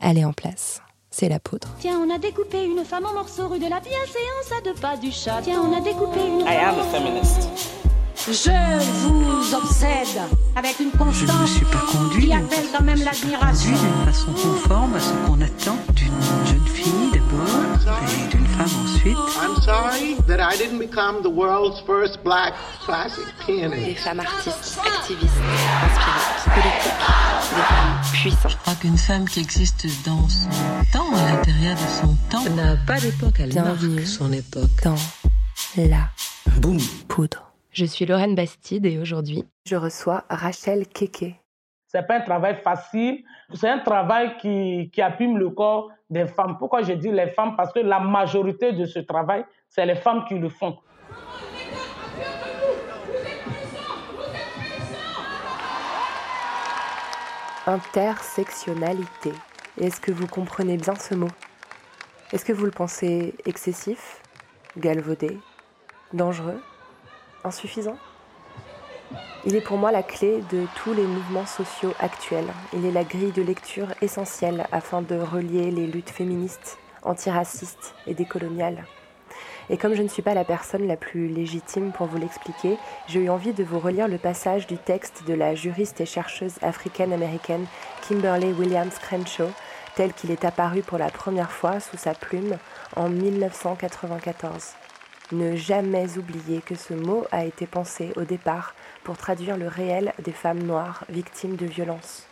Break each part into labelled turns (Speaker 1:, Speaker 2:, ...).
Speaker 1: elle est en place. C'est la poudre.
Speaker 2: Tiens, on a découpé une femme en morceaux rue de la bienséance à deux pas du chat. Tiens, on a découpé une
Speaker 3: I am a feminist.
Speaker 2: Je vous obsède avec une
Speaker 4: Je ne
Speaker 2: constance
Speaker 4: suis pas conduit
Speaker 2: qui appelle quand même l'admiration.
Speaker 4: d'une façon conforme à ce qu'on attend d'une jeune fille d'abord et d'une femme ensuite.
Speaker 5: I'm sorry that I didn't become the world's first black classic
Speaker 1: Des
Speaker 5: pianist.
Speaker 1: femmes artistes, activistes, inspirantes, politiques, des femmes puissantes.
Speaker 6: Je crois qu'une femme qui existe dans son temps, à l'intérieur de son temps, n'a pas d'époque, elle
Speaker 1: Bienvenue.
Speaker 6: marque son époque.
Speaker 1: Dans la
Speaker 6: Boum
Speaker 1: poudre. Je suis Lorraine Bastide et aujourd'hui, je reçois Rachel Keke.
Speaker 3: C'est pas un travail facile, c'est un travail qui, qui abîme le corps des femmes. Pourquoi je dis les femmes? Parce que la majorité de ce travail, c'est les femmes qui le font.
Speaker 1: Intersectionnalité. Est-ce que vous comprenez bien ce mot? Est-ce que vous le pensez excessif, galvaudé, dangereux, insuffisant? Il est pour moi la clé de tous les mouvements sociaux actuels. Il est la grille de lecture essentielle afin de relier les luttes féministes, antiracistes et décoloniales. Et comme je ne suis pas la personne la plus légitime pour vous l'expliquer, j'ai eu envie de vous relire le passage du texte de la juriste et chercheuse africaine-américaine Kimberly Williams Crenshaw, tel qu'il est apparu pour la première fois sous sa plume en 1994. Ne jamais oublier que ce mot a été pensé au départ pour traduire le réel des femmes noires victimes de violences.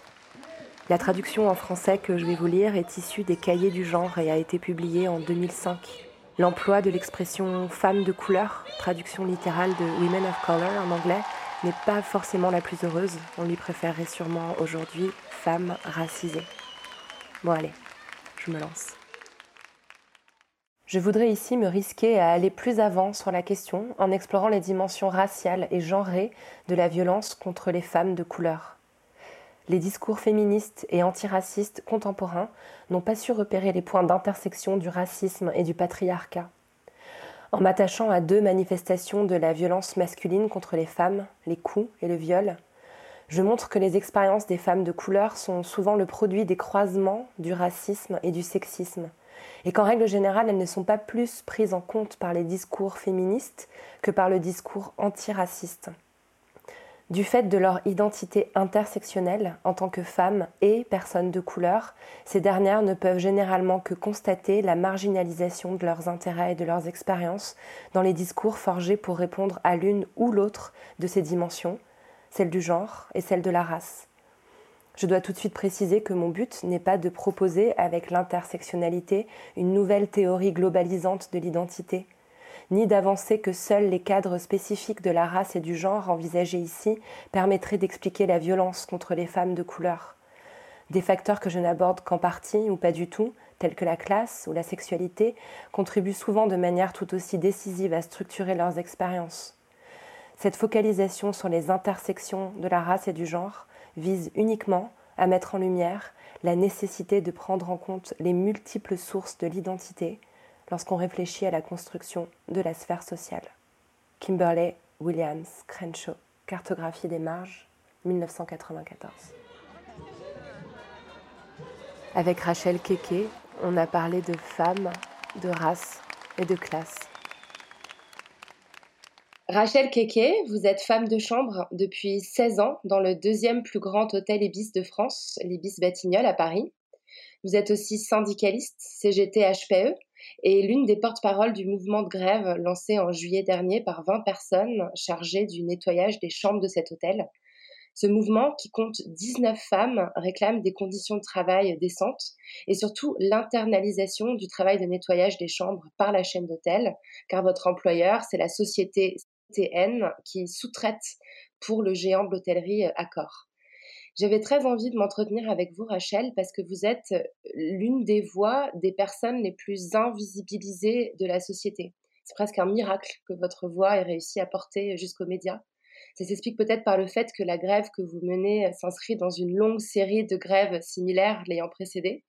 Speaker 1: La traduction en français que je vais vous lire est issue des cahiers du genre et a été publiée en 2005. L'emploi de l'expression femme de couleur, traduction littérale de Women of Color en anglais, n'est pas forcément la plus heureuse. On lui préférerait sûrement aujourd'hui femme racisée. Bon allez, je me lance. Je voudrais ici me risquer à aller plus avant sur la question en explorant les dimensions raciales et genrées de la violence contre les femmes de couleur. Les discours féministes et antiracistes contemporains n'ont pas su repérer les points d'intersection du racisme et du patriarcat. En m'attachant à deux manifestations de la violence masculine contre les femmes, les coups et le viol, je montre que les expériences des femmes de couleur sont souvent le produit des croisements du racisme et du sexisme, et qu'en règle générale, elles ne sont pas plus prises en compte par les discours féministes que par le discours antiraciste. Du fait de leur identité intersectionnelle en tant que femmes et personnes de couleur, ces dernières ne peuvent généralement que constater la marginalisation de leurs intérêts et de leurs expériences dans les discours forgés pour répondre à l'une ou l'autre de ces dimensions, celle du genre et celle de la race. Je dois tout de suite préciser que mon but n'est pas de proposer avec l'intersectionnalité une nouvelle théorie globalisante de l'identité, ni d'avancer que seuls les cadres spécifiques de la race et du genre envisagés ici permettraient d'expliquer la violence contre les femmes de couleur. Des facteurs que je n'aborde qu'en partie ou pas du tout, tels que la classe ou la sexualité, contribuent souvent de manière tout aussi décisive à structurer leurs expériences. Cette focalisation sur les intersections de la race et du genre vise uniquement à mettre en lumière la nécessité de prendre en compte les multiples sources de l'identité lorsqu'on réfléchit à la construction de la sphère sociale. Kimberley Williams Crenshaw, Cartographie des marges, 1994. Avec Rachel Keke, on a parlé de femmes, de race et de classe. Rachel Keke, vous êtes femme de chambre depuis 16 ans dans le deuxième plus grand hôtel Ibis de France, l'Ibis Batignolles à Paris. Vous êtes aussi syndicaliste CGT HPE et l'une des porte-paroles du mouvement de grève lancé en juillet dernier par 20 personnes chargées du nettoyage des chambres de cet hôtel. Ce mouvement, qui compte 19 femmes, réclame des conditions de travail décentes et surtout l'internalisation du travail de nettoyage des chambres par la chaîne d'hôtel, car votre employeur, c'est la société TN qui sous-traite pour le géant de l'hôtellerie Accor. J'avais très envie de m'entretenir avec vous, Rachel, parce que vous êtes l'une des voix des personnes les plus invisibilisées de la société. C'est presque un miracle que votre voix ait réussi à porter jusqu'aux médias. Ça s'explique peut-être par le fait que la grève que vous menez s'inscrit dans une longue série de grèves similaires l'ayant précédée.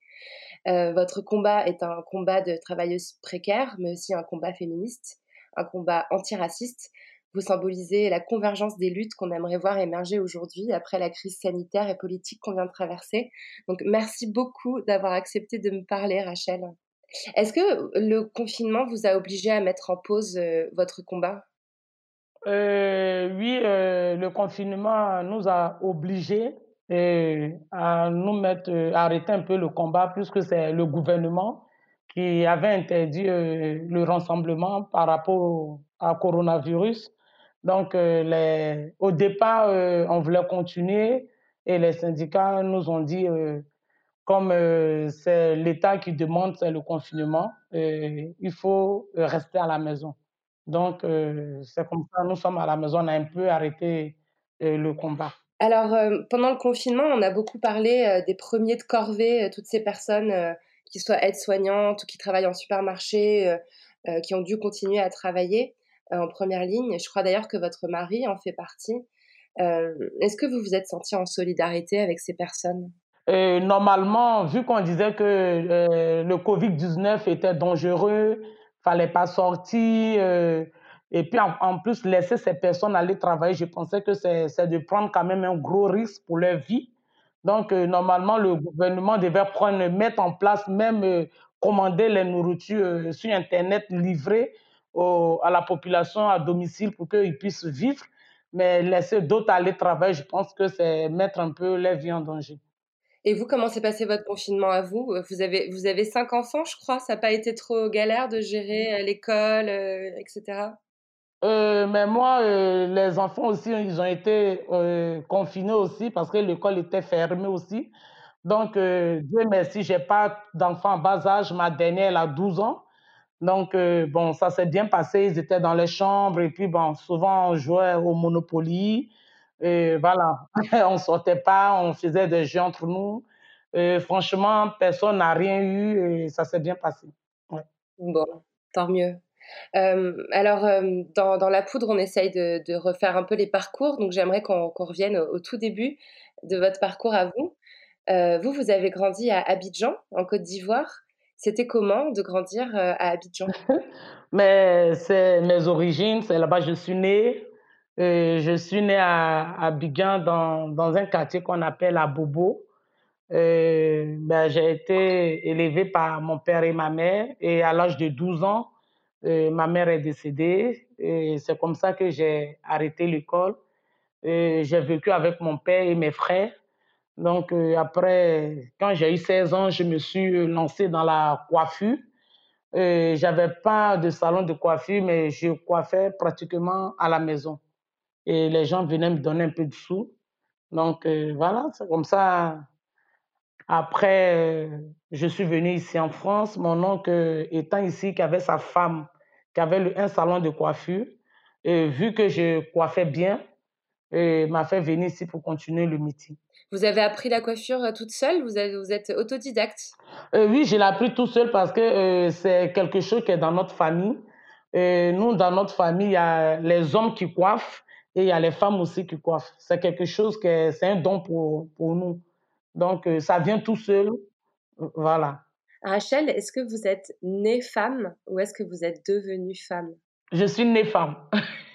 Speaker 1: Euh, votre combat est un combat de travailleuses précaires, mais aussi un combat féministe, un combat antiraciste,
Speaker 7: Vous symbolisez la convergence des luttes qu'on aimerait voir émerger aujourd'hui après la crise sanitaire et politique qu'on vient de traverser. Donc merci beaucoup d'avoir accepté de me parler, Rachel. Est-ce que le confinement vous a obligé à mettre en pause votre combat?
Speaker 3: Euh, oui, euh, le confinement nous a obligés euh, à nous mettre, à arrêter un peu le combat, puisque c'est le gouvernement qui avait interdit le rassemblement par rapport à coronavirus. Donc, les, au départ, on voulait continuer et les syndicats nous ont dit, comme c'est l'État qui demande, le confinement, il faut rester à la maison. Donc, euh, c'est comme ça, nous sommes à la maison, on a un peu arrêté euh, le combat.
Speaker 7: Alors, euh, pendant le confinement, on a beaucoup parlé des premiers de corvée, toutes ces personnes qui soient aides-soignantes ou qui travaillent en supermarché, qui ont dû continuer à travailler en première ligne. Je crois d'ailleurs que votre mari en fait partie. Est-ce que vous vous êtes senti en solidarité avec ces personnes?
Speaker 3: Normalement, vu qu'on disait que le Covid-19 était dangereux, fallait pas sortir. Euh, et puis en, plus, laisser ces personnes aller travailler, je pensais que c'est de prendre quand même un gros risque pour leur vie. Donc, euh, normalement, le gouvernement devait prendre, mettre en place, même euh, commander les nourritures sur Internet, livrer à la population à domicile pour qu'ils puissent vivre. Mais laisser d'autres aller travailler, je pense que c'est mettre un peu leur vie en danger.
Speaker 7: Et vous, comment s'est passé votre confinement à vous? Vous avez, vous avez cinq enfants, je crois. Ça n'a pas été trop galère de gérer euh, l'école, euh, etc.
Speaker 3: Euh, mais moi, les enfants aussi, ils ont été confinés aussi parce que l'école était fermée aussi. Donc, Dieu merci, je n'ai pas d'enfants en bas âge. Ma dernière, elle a 12 ans. Donc, bon, ça s'est bien passé. Ils étaient dans les chambres et puis, bon, souvent, on jouait au Monopoly. Et voilà, on sortait pas, on faisait des jeux entre nous. Franchement, personne n'a rien eu et ça s'est bien passé.
Speaker 7: Bon, tant mieux. Alors, dans, dans, la poudre, on essaye de, refaire un peu les parcours. Donc, j'aimerais qu'on revienne au, tout début de votre parcours à vous. Euh, vous, vous avez grandi à Abidjan, en Côte d'Ivoire. C'était comment de grandir à Abidjan?
Speaker 3: Mais c'est mes origines, c'est là-bas que je suis née je suis né à, à dans, un quartier qu'on appelle Abobo. ben, j'ai été élevé par mon père et ma mère et à l'âge de 12 ans, ma mère est décédée et c'est comme ça que j'ai arrêté l'école. J'ai vécu avec mon père et mes frères. Donc après, quand j'ai eu 16 ans, je me suis lancé dans la coiffure. J'avais pas de salon de coiffure, mais je coiffais pratiquement à la maison et les gens venaient me donner un peu de sous. Donc euh, voilà, c'est comme ça. Après, euh, je suis venu ici en France. Mon oncle étant ici, qui avait sa femme, qui avait un salon de coiffure, et vu que je coiffais bien, m'a fait venir ici pour continuer le métier.
Speaker 7: Vous avez appris la coiffure euh, toute seule? Vous, vous êtes autodidacte?
Speaker 3: Oui, je l'ai appris tout seul parce que c'est quelque chose qui est dans notre famille. nous, dans notre famille, il y a les hommes qui coiffent et il y a les femmes aussi qui coiffent. C'est quelque chose que c'est un don pour, pour nous. Donc, euh, ça vient tout seul. Voilà.
Speaker 7: Rachel, est-ce que vous êtes née femme ou est-ce que vous êtes devenue femme?
Speaker 3: Je suis née femme.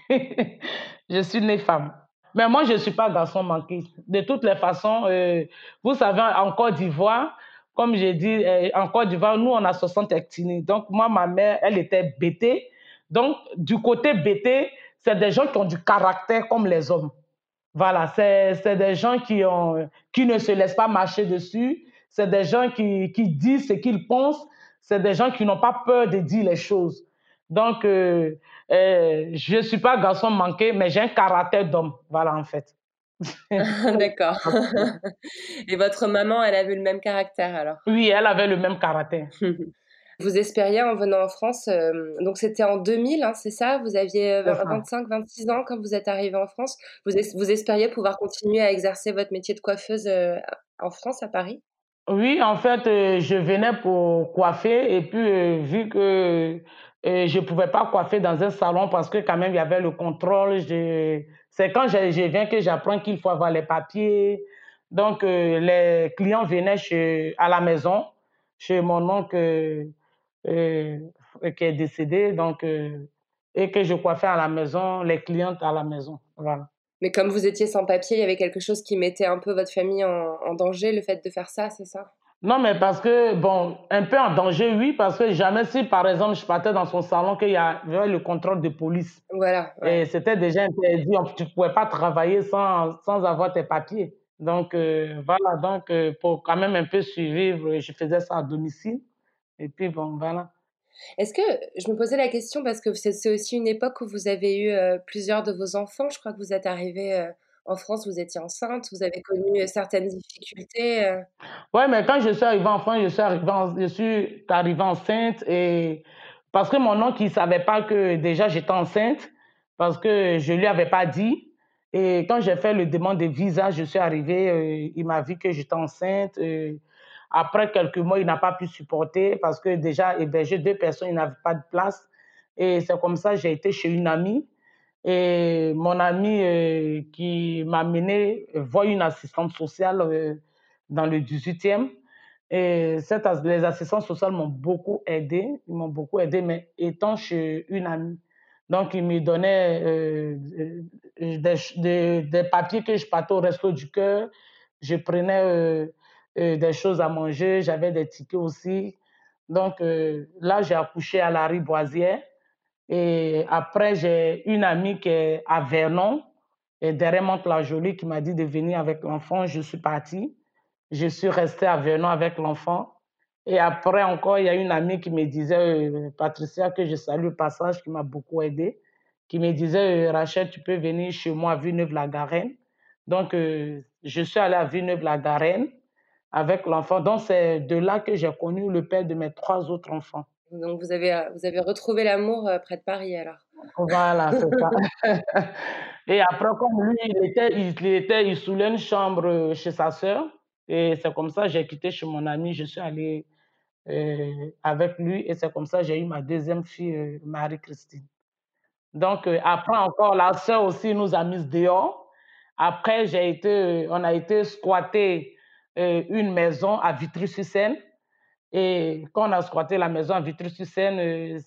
Speaker 3: je suis née femme. Mais moi, je ne suis pas garçon manqué. De toutes les façons, euh, vous savez, en Côte d'Ivoire, comme j'ai dit, euh, en Côte d'Ivoire, nous, on a 60 hectares. Donc, moi, ma mère, elle était bêtée. Donc, du côté bêté, c'est des gens qui ont du caractère comme les hommes. Voilà, c'est des gens qui, ont, qui ne se laissent pas marcher dessus. C'est des gens qui, qui disent ce qu'ils pensent. C'est des gens qui n'ont pas peur de dire les choses. Donc, euh, euh, je ne suis pas garçon manqué, mais j'ai un caractère d'homme. Voilà, en fait.
Speaker 7: D'accord. Et votre maman, elle avait le même caractère alors?
Speaker 3: Oui, elle avait le même caractère.
Speaker 7: Vous espériez en venant en France, euh, donc c'était en 2000, hein, c'est ça? Vous aviez 25, euh, 26 ans quand vous êtes arrivé en France. Vous, vous, espériez pouvoir continuer à exercer votre métier de coiffeuse euh, en France, à Paris?
Speaker 3: Oui, en fait, je venais pour coiffer et puis vu que je ne pouvais pas coiffer dans un salon parce que quand même il y avait le contrôle, c'est quand je, viens que j'apprends qu'il faut avoir les papiers. Donc les clients venaient chez, à la maison, chez mon oncle euh, qui est décédé. Donc, euh, et que je coiffais à la maison, les clientes à la maison. Voilà.
Speaker 7: Mais comme vous étiez sans papier, il y avait quelque chose qui mettait un peu votre famille en, en danger, le fait de faire ça, c'est ça?
Speaker 3: Non, mais parce que, bon, un peu en danger, oui, parce que jamais si, par exemple, je partais dans son salon, qu'il y avait le contrôle de police.
Speaker 7: Voilà.
Speaker 3: Et c'était déjà interdit, tu ne pouvais pas travailler sans, sans avoir tes papiers. Donc, euh, voilà, donc, euh, pour quand même un peu suivre, je faisais ça à domicile. Et puis, bon, voilà.
Speaker 7: Est-ce que je me posais la question parce que c'est aussi une époque où vous avez eu euh, plusieurs de vos enfants. Je crois que vous êtes arrivé euh, en France, vous étiez enceinte, vous avez connu euh, certaines difficultés.
Speaker 3: Oui, mais quand je suis arrivée en France, je suis arrivée, je suis arrivée enceinte et parce que mon oncle ne savait pas que déjà j'étais enceinte parce que je ne lui avais pas dit. Et quand j'ai fait le demande de visa, je suis arrivée, il m'a vu que j'étais enceinte. Après quelques mois, il n'a pas pu supporter parce que déjà héberger deux personnes, il n'avait pas de place. Et c'est comme ça, j'ai été chez une amie. Et mon amie euh, qui m'a mené voit une assistante sociale euh, dans le 18e. Et cette, les assistants sociaux m'ont beaucoup aidé. Ils m'ont beaucoup aidé, mais étant chez une amie. Donc, ils me donnaient euh, des, des, des, papiers que je partais au resto du cœur. Je prenais euh, des choses à manger, j'avais des tickets aussi. Donc euh, là, j'ai accouché à la Riboisière. Et après, j'ai une amie qui est à Vernon, et derrière Mont-la-Jolie, qui m'a dit de venir avec l'enfant. Je suis partie. Je suis restée à Vernon avec l'enfant. Et après encore, il y a une amie qui me disait, euh, Patricia, que je salue au passage, qui m'a beaucoup aidé, qui me disait, Rachel, tu peux venir chez moi à Villeneuve-la-Garenne. Donc, je suis allée à Villeneuve-la-Garenne avec l'enfant. Donc, c'est de là que j'ai connu le père de mes trois autres enfants.
Speaker 7: Donc, vous avez, euh, vous avez retrouvé l'amour euh, près de Paris, alors
Speaker 3: Voilà, c'est ça. et après, comme lui, il était, il, était, il soulait une chambre euh, chez sa sœur. Et c'est comme ça que j'ai quitté chez mon ami. Je suis allée avec lui. Et c'est comme ça que j'ai eu ma deuxième fille, Marie-Christine. Donc, après encore, la sœur aussi nous a mis dehors. Après, j'ai été, on a été squattés euh, une maison à Vitry-sur-Seine. Et quand on a squatté la maison à Vitry-sur-Seine, euh,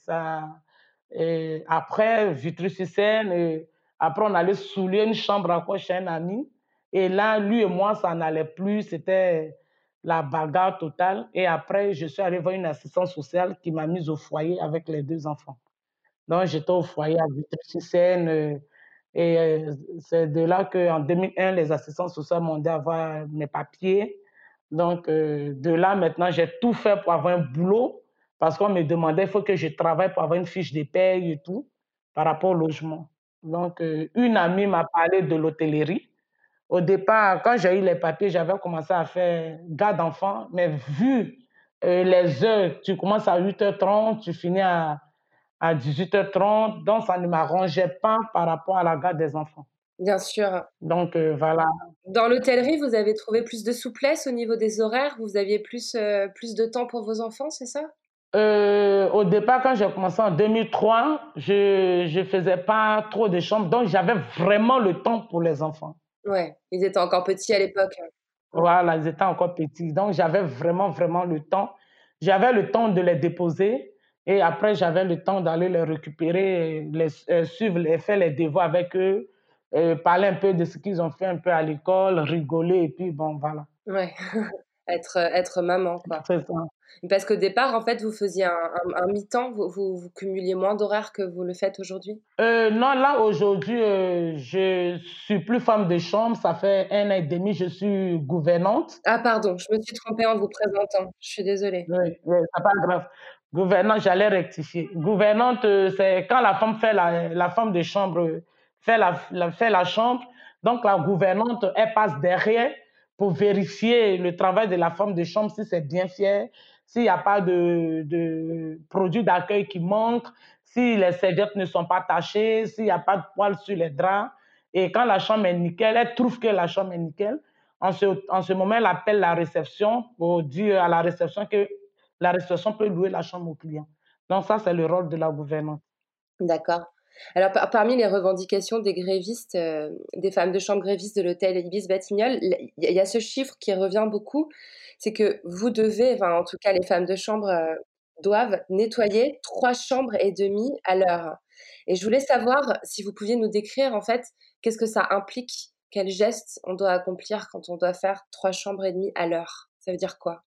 Speaker 3: euh, après Vitry-sur-Seine, après on allait soulever une chambre à quoi chez un ami. Et là, lui et moi, ça n'allait plus. C'était la bagarre totale. Et après, je suis allée voir une assistante sociale qui m'a mise au foyer avec les deux enfants. Donc, j'étais au foyer à Vitry-sur-Seine. Et euh, c'est de là qu'en 2001, les assistants sociaux m'ont dit avoir mes papiers. Donc, euh, de là, maintenant, j'ai tout fait pour avoir un boulot parce qu'on me demandait, il faut que je travaille pour avoir une fiche de paye et tout par rapport au logement. Donc, euh, une amie m'a parlé de l'hôtellerie. Au départ, quand j'ai eu les papiers, j'avais commencé à faire garde d'enfants, mais vu les heures, tu commences à 8h30, tu finis à à 18h30, donc ça ne m'arrangeait pas par rapport à la garde des enfants.
Speaker 7: Bien sûr.
Speaker 3: Donc euh, voilà.
Speaker 7: Dans l'hôtellerie, vous avez trouvé plus de souplesse au niveau des horaires? Vous aviez plus, euh, plus de temps pour vos enfants, c'est ça?
Speaker 3: Euh, Au départ, quand j'ai commencé en 2003, je ne faisais pas trop de chambres, donc j'avais vraiment le temps pour les enfants.
Speaker 7: Ouais, ils étaient encore petits à l'époque.
Speaker 3: Voilà, ils étaient encore petits. Donc j'avais vraiment, vraiment le temps. J'avais le temps de les déposer et après, j'avais le temps d'aller les récupérer, les, euh, suivre, les, faire les devoirs avec eux, euh, parler un peu de ce qu'ils ont fait un peu à l'école, rigoler, et puis bon, voilà.
Speaker 7: Ouais, être, être maman, quoi.
Speaker 3: C'est ça.
Speaker 7: Parce qu'au départ, en fait, vous faisiez un, un, mi-temps, vous, vous, cumuliez moins d'horaires que vous le faites aujourd'hui?
Speaker 3: Euh, Non, là, aujourd'hui, euh, je suis plus femme de chambre. Ça fait un an et demi, je suis gouvernante.
Speaker 7: Ah, pardon, je me suis trompée en vous présentant. Je suis désolée.
Speaker 3: Oui, oui c'est pas grave. Gouvernante, j'allais rectifier. Gouvernante, euh, c'est quand la femme fait la, la femme de chambre fait la, fait la chambre. Donc la gouvernante, elle passe derrière pour vérifier le travail de la femme de chambre si c'est bien fait, s'il n'y a pas de, de produits d'accueil qui manquent, si les serviettes ne sont pas tachées, s'il n'y a pas de poils sur les draps. Et quand la chambre est nickel, elle trouve que la chambre est nickel. En ce, en ce moment, elle appelle la réception pour dire à la réception que la restauration peut louer la chambre au client. Donc ça, c'est le rôle de la gouvernance.
Speaker 7: D'accord. Alors, parmi les revendications des grévistes, euh, des femmes de chambre grévistes de l'hôtel Ibis Batignolles, il y a ce chiffre qui revient beaucoup, c'est que vous devez, en tout cas les femmes de chambre euh, doivent nettoyer trois chambres et demie à l'heure. Et je voulais savoir si vous pouviez nous décrire en fait qu'est-ce que ça implique, quels gestes on doit accomplir quand on doit faire trois chambres et demie à l'heure. Ça veut dire quoi?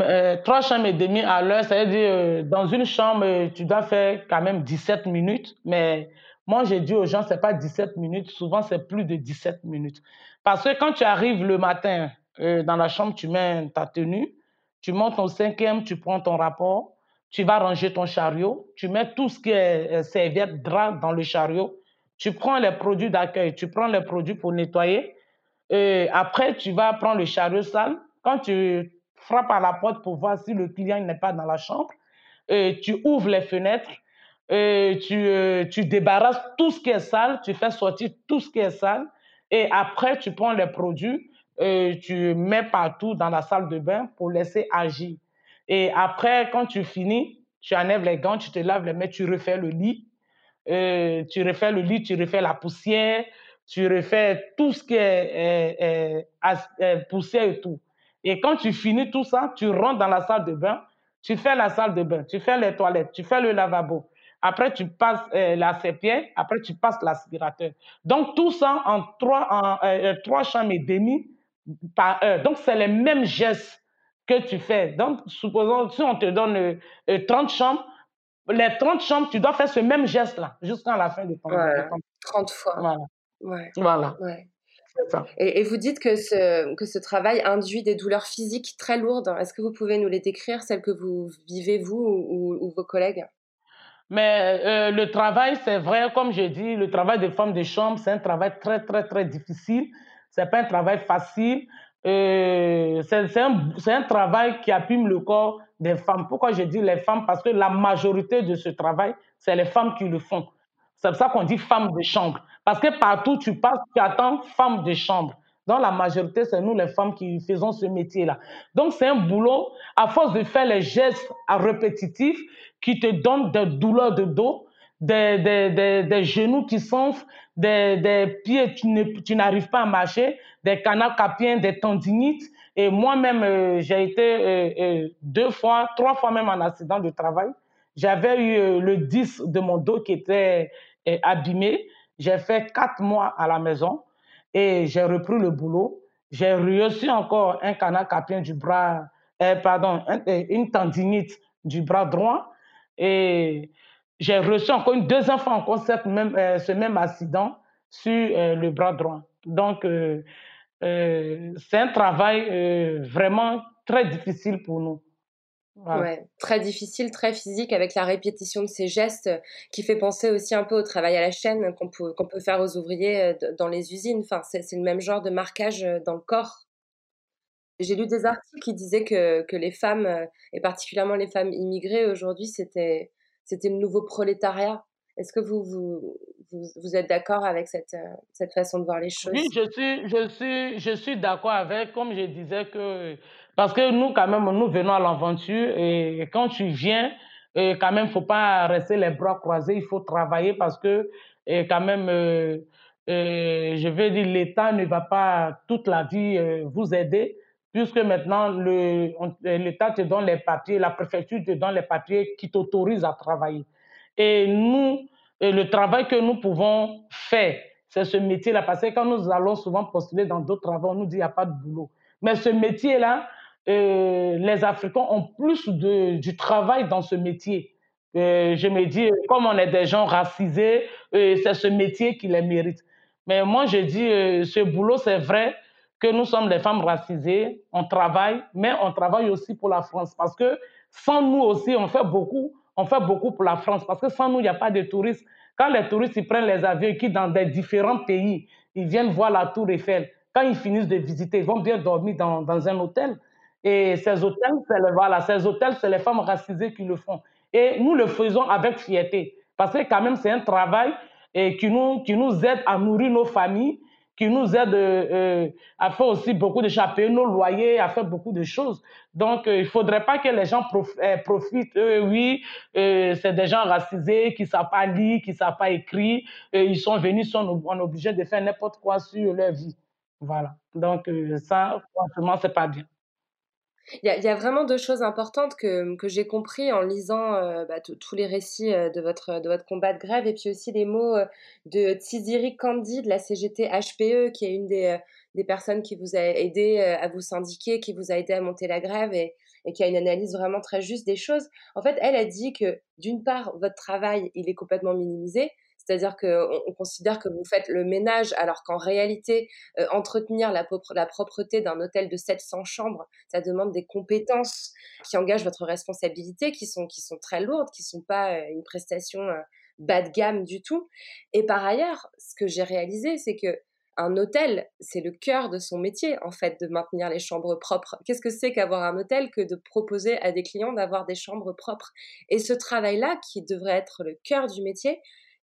Speaker 3: Euh, trois chambres et demie à l'heure, ça veut dire euh, dans une chambre, tu dois faire quand même 17 minutes. Mais moi, j'ai dit aux gens, c'est pas 17 minutes. Souvent, c'est plus de 17 minutes. Parce que quand tu arrives le matin euh, dans la chambre, tu mets ta tenue, tu montes au cinquième, tu prends ton rapport, tu vas ranger ton chariot, tu mets tout ce qui est serviette, drap dans le chariot, tu prends les produits d'accueil, tu prends les produits pour nettoyer. Et après, tu vas prendre le chariot sale. Quand tu frappe à la porte pour voir si le client n'est pas dans la chambre. Tu ouvres les fenêtres, tu, euh, tu débarrasses tout ce qui est sale, tu fais sortir tout ce qui est sale. Et après, tu prends les produits, tu mets partout dans la salle de bain pour laisser agir. Et après, quand tu finis, tu enlèves les gants, tu te laves les mains, tu refais le lit. tu refais le lit, tu refais la poussière, tu refais tout ce qui est poussière et tout. Et quand tu finis tout ça, tu rentres dans la salle de bain, tu fais la salle de bain, tu fais les toilettes, tu fais le lavabo. Après, tu passes euh, la serpillère, après, tu passes l'aspirateur. Donc, tout ça en trois, en, euh, euh, trois chambres et demie par heure. Donc, c'est les mêmes gestes que tu fais. Donc, supposons, si on te donne 30 chambres, les 30 chambres, tu dois faire ce même geste-là jusqu'à la fin de ton,
Speaker 7: ouais, 30 fois.
Speaker 3: Voilà.
Speaker 7: Ouais.
Speaker 3: voilà.
Speaker 7: Ouais. Et, vous dites que ce, que ce travail induit des douleurs physiques très lourdes. Est-ce que vous pouvez nous les décrire, celles que vous vivez vous ou, vos collègues?
Speaker 3: Mais euh, le travail, c'est vrai, comme je dis, le travail de femme de chambre, c'est un travail très, très, très difficile. C'est pas un travail facile. Euh, c'est un, un, travail qui abîme le corps des femmes. Pourquoi je dis les femmes? Parce que la majorité de ce travail, c'est les femmes qui le font. C'est pour ça qu'on dit femme de chambre. Parce que partout tu passes, tu attends femme de chambre. Dans la majorité, c'est nous les femmes qui faisons ce métier-là. Donc, c'est un boulot, à force de faire les gestes répétitifs qui te donnent des douleurs de dos, des, des, des, genoux qui s'enflent, des, pieds, tu n'arrives pas à marcher, des canaux capiens, des tendinites. Et moi-même, euh, j'ai été euh, euh, deux fois, trois fois même en accident de travail. J'avais eu le disque de mon dos qui était abîmé. J'ai fait quatre mois à la maison et j'ai repris le boulot. J'ai reçu encore un canal capien du bras, euh, pardon, euh, une tendinite du bras droit. Et j'ai reçu encore une deuxième fois encore cette même, euh, ce même accident sur le bras droit. Donc, c'est un travail vraiment très difficile pour nous.
Speaker 7: Ouais, très difficile, très physique, avec la répétition de ces gestes qui fait penser aussi un peu au travail à la chaîne qu'on peut, qu'on peut faire aux ouvriers euh, dans les usines. Enfin, c'est, le même genre de marquage euh, dans le corps. J'ai lu des articles qui disaient que, que les femmes, euh, et particulièrement les femmes immigrées aujourd'hui, c'était, c'était le nouveau prolétariat. Est-ce que vous, vous, vous, êtes d'accord avec cette, cette façon de voir les choses?
Speaker 3: Oui, je suis, je suis, je suis d'accord avec, comme je disais que parce que nous, quand même, nous venons à l'aventure et quand tu viens, quand même, il ne faut pas rester les bras croisés, il faut travailler parce que, quand même, euh, je veux dire, l'État ne va pas toute la vie euh, vous aider, puisque maintenant, l'État te donne les papiers, la préfecture te donne les papiers qui t'autorisent à travailler. Et nous, le travail que nous pouvons faire, c'est ce métier-là, parce que quand nous allons souvent postuler dans d'autres travaux, on nous dit qu'il n'y a pas de boulot. Mais ce métier-là, euh, les Africains ont plus de, du travail dans ce métier. Euh, je me dis, comme on est des gens racisés, euh, c'est ce métier qui les mérite. Mais moi, je dis, ce boulot, c'est vrai que nous sommes des femmes racisées, on travaille, mais on travaille aussi pour la France. Parce que sans nous aussi, on fait beaucoup, on fait beaucoup pour la France. Parce que sans nous, il n'y a pas de touristes. Quand les touristes ils prennent les avions qui dans des différents pays, ils viennent voir la tour Eiffel. Quand ils finissent de visiter, ils vont bien dormir dans, dans un hôtel. Et ces hôtels, c'est voilà, ces hôtels, c'est les femmes racisées qui le font. Et nous le faisons avec fierté. Parce que quand même, c'est un travail qui, nous, qui nous aide à nourrir nos familles, qui nous aide euh, à faire aussi beaucoup de choses, nos loyers, à faire beaucoup de choses. Donc, euh, il ne faudrait pas que les gens euh, profitent. oui, c'est des gens racisés qui ne savent pas lire, qui ne savent pas écrire. ils sont venus, sont obligés de faire n'importe quoi sur leur vie. Voilà. Donc, ça, franchement, ce n'est pas bien.
Speaker 7: Il y, a, vraiment deux choses importantes que, j'ai compris en lisant euh, bah, tous les récits euh, de, votre, combat de grève et puis aussi les mots euh, de Tsiziri Kandi de la CGT HPE qui est une des, des personnes qui vous a aidé à vous syndiquer, qui vous a aidé à monter la grève et, et qui a une analyse vraiment très juste des choses. En fait, elle a dit que d'une part, votre travail, il est complètement minimisé, c'est-à-dire qu'on on considère que vous faites le ménage, alors qu'en réalité, euh, entretenir la, la propreté d'un hôtel de 700 chambres, ça demande des compétences qui engagent votre responsabilité, qui sont, qui sont très lourdes, qui ne sont pas euh, une prestation euh, bas de gamme du tout. Et par ailleurs, ce que j'ai réalisé, c'est que un hôtel, c'est le cœur de son métier, en fait, de maintenir les chambres propres. Qu'est-ce que c'est qu'avoir un hôtel que de proposer à des clients d'avoir des chambres propres? Et ce travail-là, qui devrait être le cœur du métier,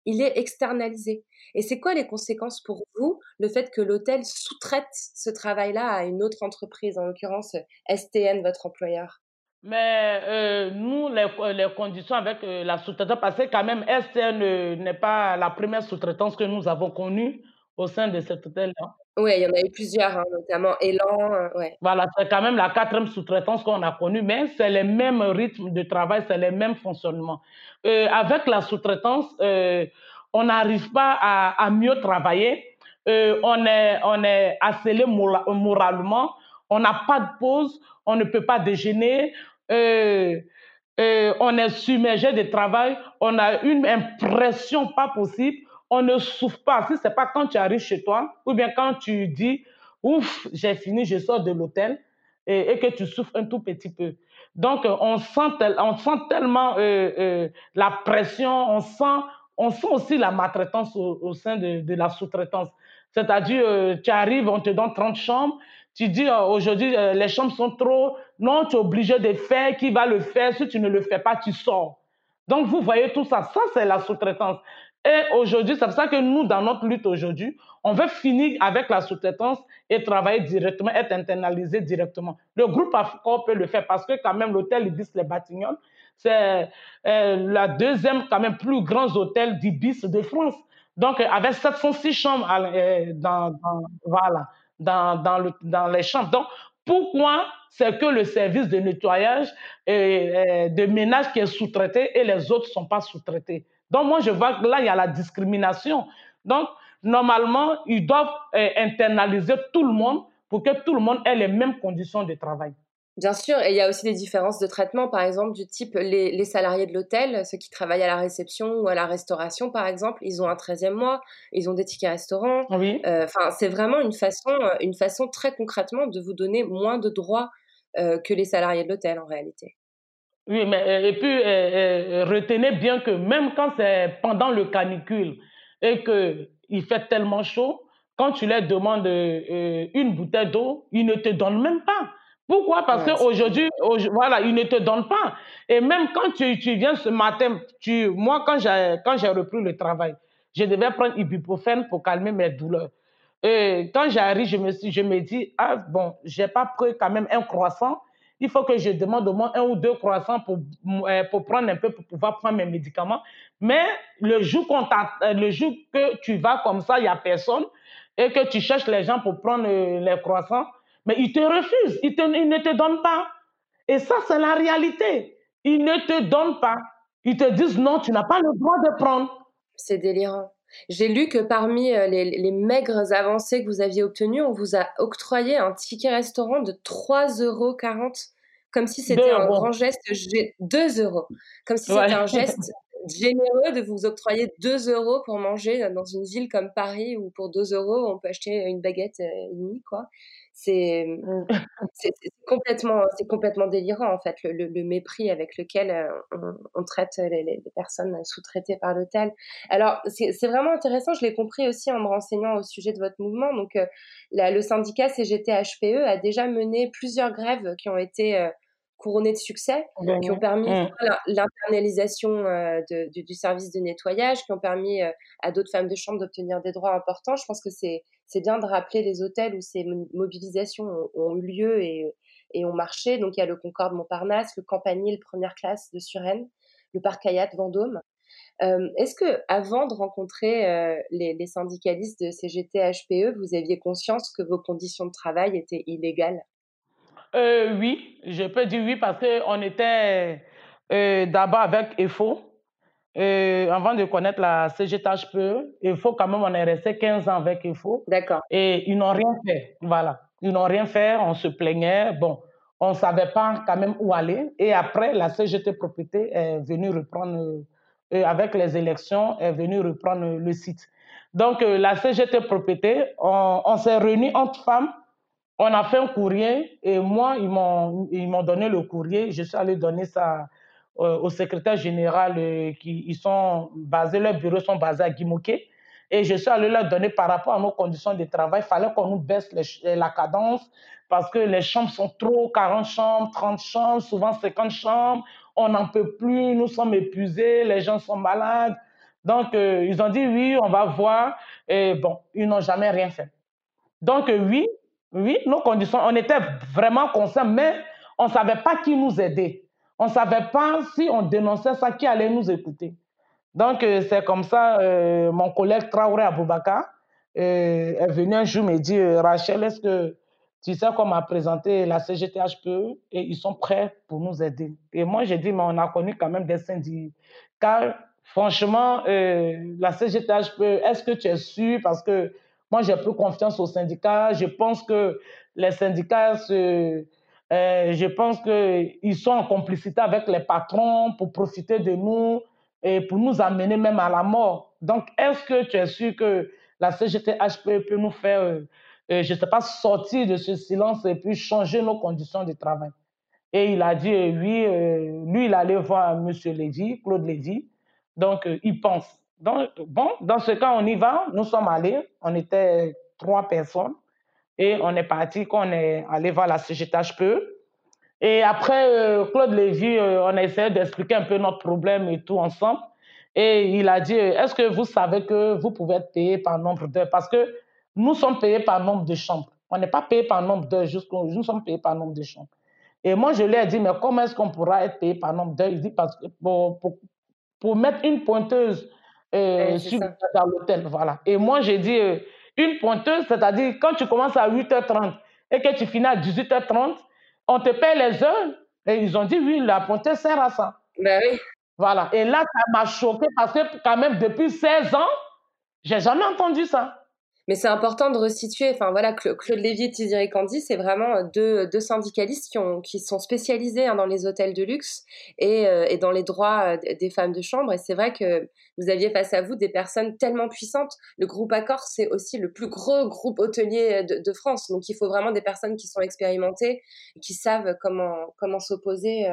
Speaker 7: il est externalisé. Et c'est quoi les conséquences pour vous, le fait que l'hôtel sous-traite ce travail-là à une autre entreprise, en l'occurrence STN, votre employeur?
Speaker 3: Mais euh, nous, les, les, conditions avec euh, la sous-traitance, parce que quand même, STN euh, n'est pas la première sous-traitance que nous avons connue au sein de cet hôtel-là.
Speaker 7: Oui, il y en a eu plusieurs, hein, notamment Elan. ouais.
Speaker 3: Voilà, c'est quand même la quatrième sous-traitance qu'on a connue, mais c'est les mêmes rythmes de travail, c'est les mêmes fonctionnements. Euh, avec la sous-traitance, euh, on n'arrive pas à, mieux travailler. Euh, on est, on est accelé moralement. On n'a pas de pause. On ne peut pas déjeuner. on est submergé de travail. On a une impression pas possible. On ne souffre pas. Si c'est pas quand tu arrives chez toi, ou bien quand tu dis, ouf, j'ai fini, je sors de l'hôtel, et, que tu souffres un tout petit peu. Donc, euh, on sent, on sent tellement euh, euh, la pression, on sent, on sent aussi la maltraitance au, sein de, de la sous-traitance. C'est-à-dire, tu arrives, on te donne 30 chambres, tu dis aujourd'hui, les chambres sont trop, non, tu es obligé de faire, qui va le faire, si tu ne le fais pas, tu sors. Donc, vous voyez tout ça, ça c'est la sous-traitance. Et aujourd'hui, c'est pour ça que nous, dans notre lutte aujourd'hui, on veut finir avec la sous-traitance et travailler directement, être internalisé directement. Le groupe Africa peut le faire parce que quand même l'hôtel Ibis Les Batignolles, c'est euh, la deuxième quand même plus grand hôtel d'Ibis de France. Donc avec 706 chambres euh, dans, dans, voilà, dans, dans, le, dans les chambres. Donc pourquoi c'est que le service de nettoyage et euh, de ménage qui est sous-traité et les autres ne sont pas sous-traités? Donc, moi, je vois que là, il y a la discrimination. Donc, normalement, ils doivent euh, internaliser tout le monde pour que tout le monde ait les mêmes conditions de travail.
Speaker 7: Bien sûr, et il y a aussi des différences de traitement, par exemple, du type les, les salariés de l'hôtel, ceux qui travaillent à la réception ou à la restauration, par exemple, ils ont un 13e mois, ils ont des tickets restaurants.
Speaker 3: Oui.
Speaker 7: Enfin, c'est vraiment une façon, une façon très concrètement de vous donner moins de droits euh, que les salariés de l'hôtel, en réalité.
Speaker 3: Oui, mais euh, et puis euh, euh, retenez bien que même quand c'est pendant le canicule et qu'il fait tellement chaud, quand tu leur demandes une bouteille d'eau, ils ne te donnent même pas. Pourquoi? Parce ouais, qu'aujourd'hui, voilà, ils ne te donnent pas. Et même quand tu, tu viens ce matin, tu, moi, quand j'ai, quand j'ai repris le travail, je devais prendre ibuprofène pour calmer mes douleurs. Et quand j'arrive, je me, suis, je me dis, ah bon, j'ai pas pris quand même un croissant il faut que je demande au moins un ou deux croissants pour, euh, pour prendre un peu, pour pouvoir prendre mes médicaments. Mais le jour, euh, le jour que tu vas comme ça, il n'y a personne, et que tu cherches les gens pour prendre euh, les croissants, mais ils te refusent, ils, te, ils ne te donnent pas. Et ça, c'est la réalité. Ils ne te donnent pas. Ils te disent non, tu n'as pas le droit de prendre.
Speaker 7: C'est délirant. J'ai lu que parmi les, les, maigres avancées que vous aviez obtenues, on vous a octroyé un ticket restaurant de 3,40 euros, comme si c'était un grand geste. 2 euros. Comme si c'était un geste généreux de vous octroyer 2 euros pour manger dans une ville comme Paris où pour 2 euros, on peut acheter une baguette et demie, quoi. C'est mmh. complètement, complètement délirant, en fait, le, le, le mépris avec lequel on, on traite les, les, personnes sous-traitées par l'hôtel. Alors, c'est vraiment intéressant, je l'ai compris aussi en me renseignant au sujet de votre mouvement. Donc, euh, la, le syndicat CGT-HPE a déjà mené plusieurs grèves qui ont été euh, couronnées de succès, mmh. qui ont permis mmh. l'internalisation euh, du, du, service de nettoyage, qui ont permis à d'autres femmes de chambre d'obtenir des droits importants. Je pense que c'est bien de rappeler les hôtels où ces mobilisations ont, eu lieu et, ont marché. Donc il y a le Concorde Montparnasse, le Campanile première classe de Suresnes, le Parc Hayat Vendôme. Euh, Est-ce que avant de rencontrer euh, les, syndicalistes de CGT HPE, vous aviez conscience que vos conditions de travail étaient illégales?
Speaker 3: Euh, oui, je peux dire oui parce qu'on était d'abord avec EFO. Avant de connaître la CGTHPE, EFO, quand même, on est resté 15 ans avec EFO.
Speaker 7: D'accord.
Speaker 3: Et ils n'ont rien fait. Voilà. Ils n'ont rien fait, on se plaignait. Bon, on ne savait pas quand même où aller. Et après, la CGT Propriété est venue reprendre, euh, avec les élections, est venue reprendre le site. Donc, euh, la CGT Propriété, on, on s'est réunis entre femmes on a fait un courrier et moi, ils m'ont, donné le courrier. Je suis allé donner ça au secrétaire général euh, qui ils sont basés, leurs bureaux sont basés à Guimauquet. Et je suis allé leur donner par rapport à nos conditions de travail. Il fallait qu'on nous baisse la cadence parce que les chambres sont trop, 40 chambres, 30 chambres, souvent 50 chambres. On n'en peut plus, nous sommes épuisés, les gens sont malades. Donc, euh, ils ont dit oui, on va voir. Et bon, ils n'ont jamais rien fait. Donc, oui, oui, nos conditions, on était vraiment conscients, mais on ne savait pas qui nous aidait. On ne savait pas si on dénonçait ça, qui allait nous écouter. Donc, euh, c'est comme ça, euh, mon collègue Traoré Aboubaka euh, est venu un jour me dire Rachel, est-ce que tu sais qu'on m'a présenté la CGTHPE et ils sont prêts pour nous aider? Et moi, j'ai dit, mais on a connu quand même des syndicats. Franchement, la CGTHPE, est-ce que tu es sûr? Parce que moi, j'ai plus confiance aux syndicats. Je pense que les syndicats, se, euh, je pense qu'ils sont en complicité avec les patrons pour profiter de nous et pour nous amener même à la mort. Donc, est-ce que tu es sûr que la CGT-HP peut nous faire, euh, euh, je ne sais pas, sortir de ce silence et puis changer nos conditions de travail? Et il a dit, oui, lui, il allait voir M. Lévy, Claude Lévy. Donc, il pense. Donc, bon, dans ce cas, on y va. Nous sommes allés. On était trois personnes. Et on est parti, qu'on est allé voir la CGTHPE. Et après, euh, Claude Lévy, euh, on a essayé d'expliquer un peu notre problème et tout ensemble. Et il a dit, est-ce que vous savez que vous pouvez être payé par nombre d'heures? Parce que nous sommes payés par nombre de chambres. On n'est pas payé par nombre d'heures, nous sommes payés par nombre de chambres. Et moi, je lui ai dit, mais comment est-ce qu'on pourra être payé par nombre d'heures? Il dit, parce que pour, pour mettre une pointeuse euh, dans l'hôtel. Voilà. Et moi, j'ai dit euh, une pointeuse, c'est-à-dire quand tu commences à 8h30 et que tu finis à 18h30, on te paye les heures. Et ils ont dit, oui, la pointeuse sert à ça.
Speaker 7: Ben oui.
Speaker 3: Voilà. Et là, ça m'a choqué parce que quand même, depuis 16 ans, j'ai jamais entendu ça.
Speaker 7: Mais c'est important de resituer. Enfin voilà, Claude Lévy et Thierry Candy, c'est vraiment euh, deux, deux, syndicalistes qui, ont, qui sont spécialisés hein, dans les hôtels de luxe et, euh, et, dans les droits euh, des femmes de chambre. Et c'est vrai que vous aviez face à vous des personnes tellement puissantes. Le groupe Accor, c'est aussi le plus gros groupe hôtelier de, de, France. Donc il faut vraiment des personnes qui sont expérimentées, qui savent comment, comment s'opposer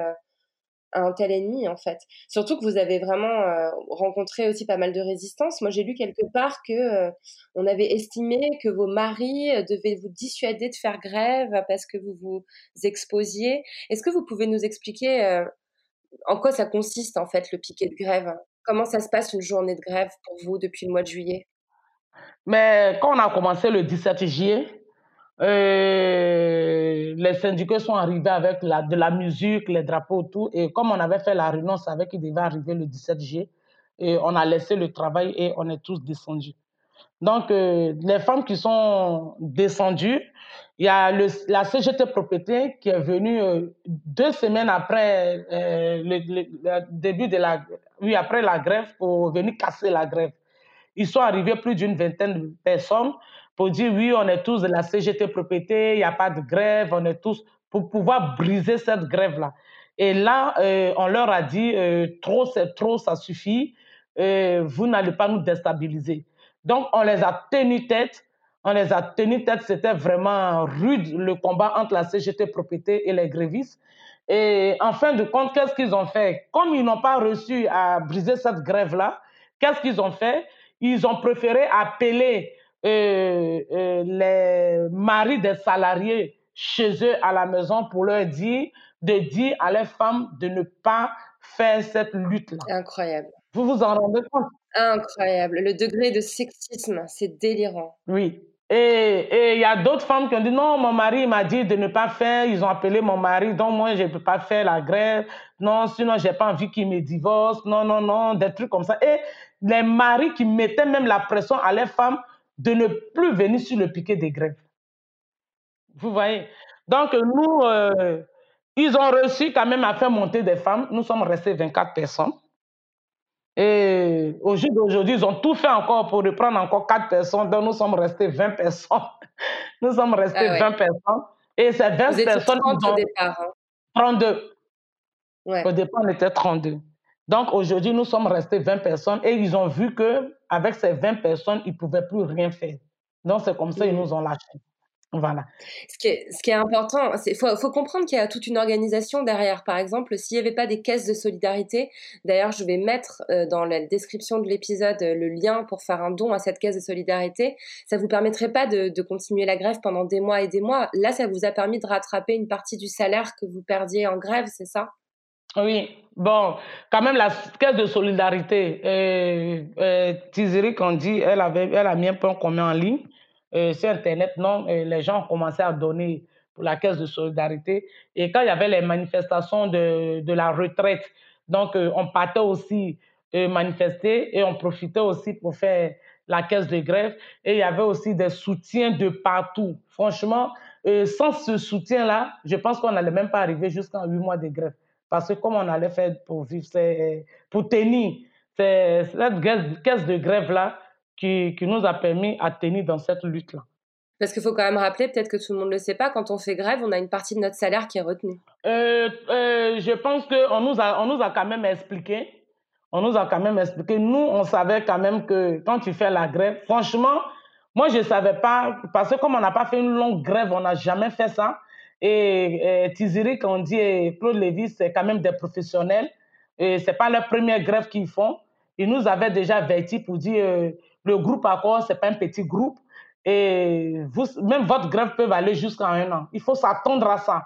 Speaker 7: un tel ennemi en fait. Surtout que vous avez vraiment euh, rencontré aussi pas mal de résistance. Moi j'ai lu quelque part que euh, on avait estimé que vos maris euh, devaient vous dissuader de faire grève parce que vous vous exposiez. Est-ce que vous pouvez nous expliquer en quoi ça consiste en fait le piquet de grève? Comment ça se passe une journée de grève pour vous depuis le mois de juillet?
Speaker 3: Mais quand on a commencé le 17 juillet, euh, les syndicats sont arrivés avec de la musique, les drapeaux, tout. Et comme on avait fait la réunion, on savait qu'il devait arriver le 17 juillet. Et on a laissé le travail et on est tous descendus. Donc, euh, les femmes qui sont descendues, il y a la CGT Propriété qui est venue euh, deux semaines après le, début de la, oui, après la grève pour venir casser la grève. Ils sont arrivés plus d'une vingtaine de personnes pour dire oui, on est tous de la CGT propriété, il n'y a pas de grève, on est tous pour pouvoir briser cette grève-là. Et là, euh, on leur a dit euh, trop, c'est trop, ça suffit, euh, vous n'allez pas nous déstabiliser. Donc, on les a tenus tête. On les a tenus tête, c'était vraiment rude le combat entre la CGT propriété et les grévistes. Et en fin de compte, qu'est-ce qu'ils ont fait? Comme ils n'ont pas reçu à briser cette grève-là, qu'est-ce qu'ils ont fait? Ils ont préféré appeler les maris des salariés chez eux à la maison pour leur dire, de dire à les femmes de ne pas faire cette lutte-là.
Speaker 7: Incroyable.
Speaker 3: Vous vous en rendez compte?
Speaker 7: Incroyable. Le degré de sexisme, c'est délirant.
Speaker 3: Oui. Et il y a d'autres femmes qui ont dit non, mon mari m'a dit de ne pas faire. Ils ont appelé mon mari, donc moi, je ne peux pas faire la grève. Non, sinon, je n'ai pas envie qu'il me divorce. Non, non, non, des trucs comme ça. Et les maris qui mettaient même la pression à les femmes de ne plus venir sur le piquet des grèves. Vous voyez? Donc, nous, euh, ils ont réussi quand même à faire monter des femmes. Nous sommes restés 24 personnes. Et au jour d'aujourd'hui, ils ont tout fait encore pour reprendre encore 4 personnes. Donc, nous sommes restés 20 personnes. nous sommes restés 20 ah personnes. Et ces 20 Vous personnes. 30
Speaker 7: au départ.
Speaker 3: 32. Hein. Ouais. Au départ, on était 32. Donc, aujourd'hui, nous sommes restés 20 personnes et ils ont vu qu'avec ces 20 personnes, ils ne pouvaient plus rien faire. Donc, c'est comme ça qu'ils mmh. nous ont lâchés. Voilà.
Speaker 7: Ce qui est, ce qui est important, il faut, faut, comprendre qu'il y a toute une organisation derrière. Par exemple, s'il n'y avait pas des caisses de solidarité, d'ailleurs, je vais mettre euh, dans la description de l'épisode euh, le lien pour faire un don à cette caisse de solidarité. Ça ne vous permettrait pas de, de, continuer la grève pendant des mois et des mois. Là, ça vous a permis de rattraper une partie du salaire que vous perdiez en grève, c'est ça?
Speaker 3: Oui. Bon, quand même, la caisse de solidarité, euh, euh, dit, elle, avait, elle a mis un point commun en ligne. Euh, sur Internet, non, euh, les gens ont commencé à donner pour la caisse de solidarité. Et quand il y avait les manifestations de, de la retraite, donc euh, on partait aussi manifester et on profitait aussi pour faire la caisse de grève. Et il y avait aussi des soutiens de partout. Franchement, sans ce soutien-là, je pense qu'on n'allait même pas arriver jusqu'en huit mois de grève. Parce que comme on allait faire pour vivre, pour tenir, cette caisse de grève-là, qui, qui nous a permis à tenir dans cette lutte-là.
Speaker 7: Parce qu'il faut quand même rappeler, peut-être que tout le monde ne le sait pas, quand on fait grève, on a une partie de notre salaire qui est retenue.
Speaker 3: Euh, euh, je pense qu'on nous, a, on nous a quand même expliqué. On nous a quand même expliqué. Nous, on savait quand même que quand tu fais la grève, franchement, moi, je ne savais pas, parce que comme on n'a pas fait une longue grève, on n'a jamais fait ça. Et, et Tiziri, quand on dit et Claude Lévy, c'est quand même des professionnels. Et ce n'est pas leur première grève qu'ils font. Ils nous avaient déjà avertis pour dire euh, le groupe Accord, ce n'est pas un petit groupe. Et vous, même votre grève peut aller jusqu'à un an. Il faut s'attendre à ça.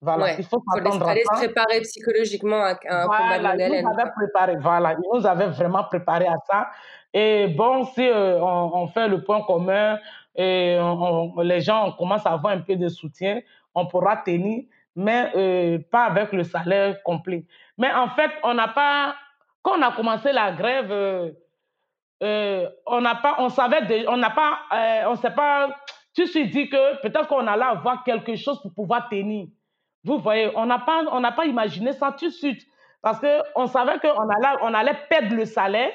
Speaker 7: Voilà, il faut s'attendre à ça. se préparer psychologiquement à un
Speaker 3: voilà,
Speaker 7: combat de
Speaker 3: nous avaient préparé, voilà, ils nous avaient vraiment préparé à ça. Et bon, si euh, on, fait le point commun et les gens commencent à avoir un peu de soutien, on pourra tenir, mais euh, pas avec le salaire complet. Mais en fait, on n'a pas, quand on a commencé la grève, euh, euh, on n'a pas, on savait, on n'a pas, on sait pas. Tu suis dit que peut-être qu'on allait avoir quelque chose pour pouvoir tenir. Vous voyez, on n'a pas, on n'a pas imaginé ça tout de suite parce que on savait qu'on allait, on allait perdre le salaire,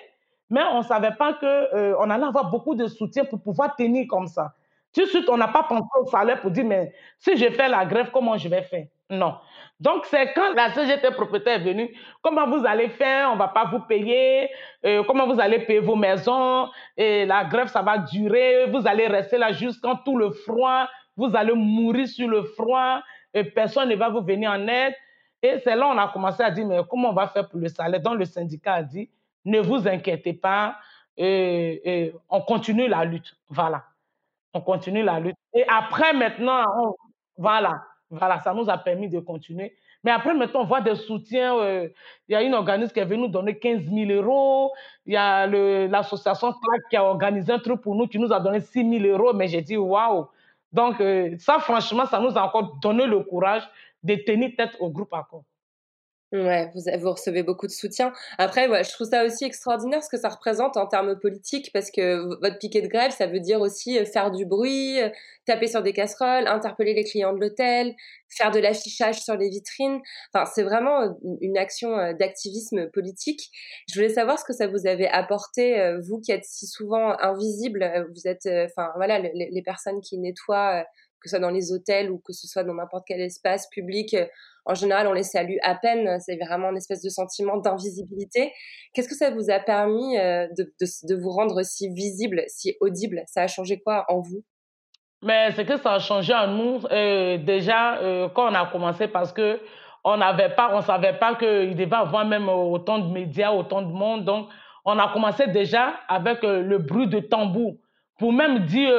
Speaker 3: mais on savait pas que euh, on allait avoir beaucoup de soutien pour pouvoir tenir comme ça. Tout de suite, on n'a pas pensé au salaire pour dire mais si je fais la grève, comment je vais faire? Non. Donc, c'est quand la CGT propriétaire est venue, comment vous allez faire, on ne va pas vous payer, euh, comment vous allez payer vos maisons, la grève, ça va durer, vous allez rester là jusqu'en tout le froid, vous allez mourir sur le froid, personne ne va vous venir en aide. Et c'est là qu'on a commencé à dire, mais comment on va faire pour le salaire? Donc, le syndicat a dit, ne vous inquiétez pas, on continue la lutte. Voilà. On continue la lutte. Et après, maintenant, voilà. Voilà, ça nous a permis de continuer. Mais après, maintenant, on voit des soutiens. Euh, il y a une organisme qui est venue nous donner 15 000 euros. Il y a l'association qui a organisé un truc pour nous, qui nous a donné 6 000 euros. Mais j'ai dit, waouh! Donc, euh, ça, franchement, ça nous a encore donné le courage de tenir tête au groupe Accord.
Speaker 7: Ouais, vous, vous, recevez beaucoup de soutien. Après, ouais, je trouve ça aussi extraordinaire ce que ça représente en termes politiques, parce que votre piquet de grève, ça veut dire aussi euh, faire du bruit, euh, taper sur des casseroles, interpeller les clients de l'hôtel, faire de l'affichage sur les vitrines. Enfin, c'est vraiment euh, une action d'activisme politique. Je voulais savoir ce que ça vous avait apporté, vous qui êtes si souvent invisible. Vous êtes, enfin voilà, les, les personnes qui nettoient que ce soit dans les hôtels ou que ce soit dans n'importe quel espace public en général, on les salue à peine. C'est vraiment une espèce de sentiment d'invisibilité. Qu'est-ce que ça vous a permis euh, de, vous rendre si visible, si audible? Ça a changé quoi en vous?
Speaker 3: Mais c'est que ça a changé en nous euh, déjà euh, quand on a commencé parce que on n'avait pas, on savait pas qu'il devait avoir même autant de médias, autant de monde. Donc, on a commencé déjà avec le bruit de tambour pour même dire,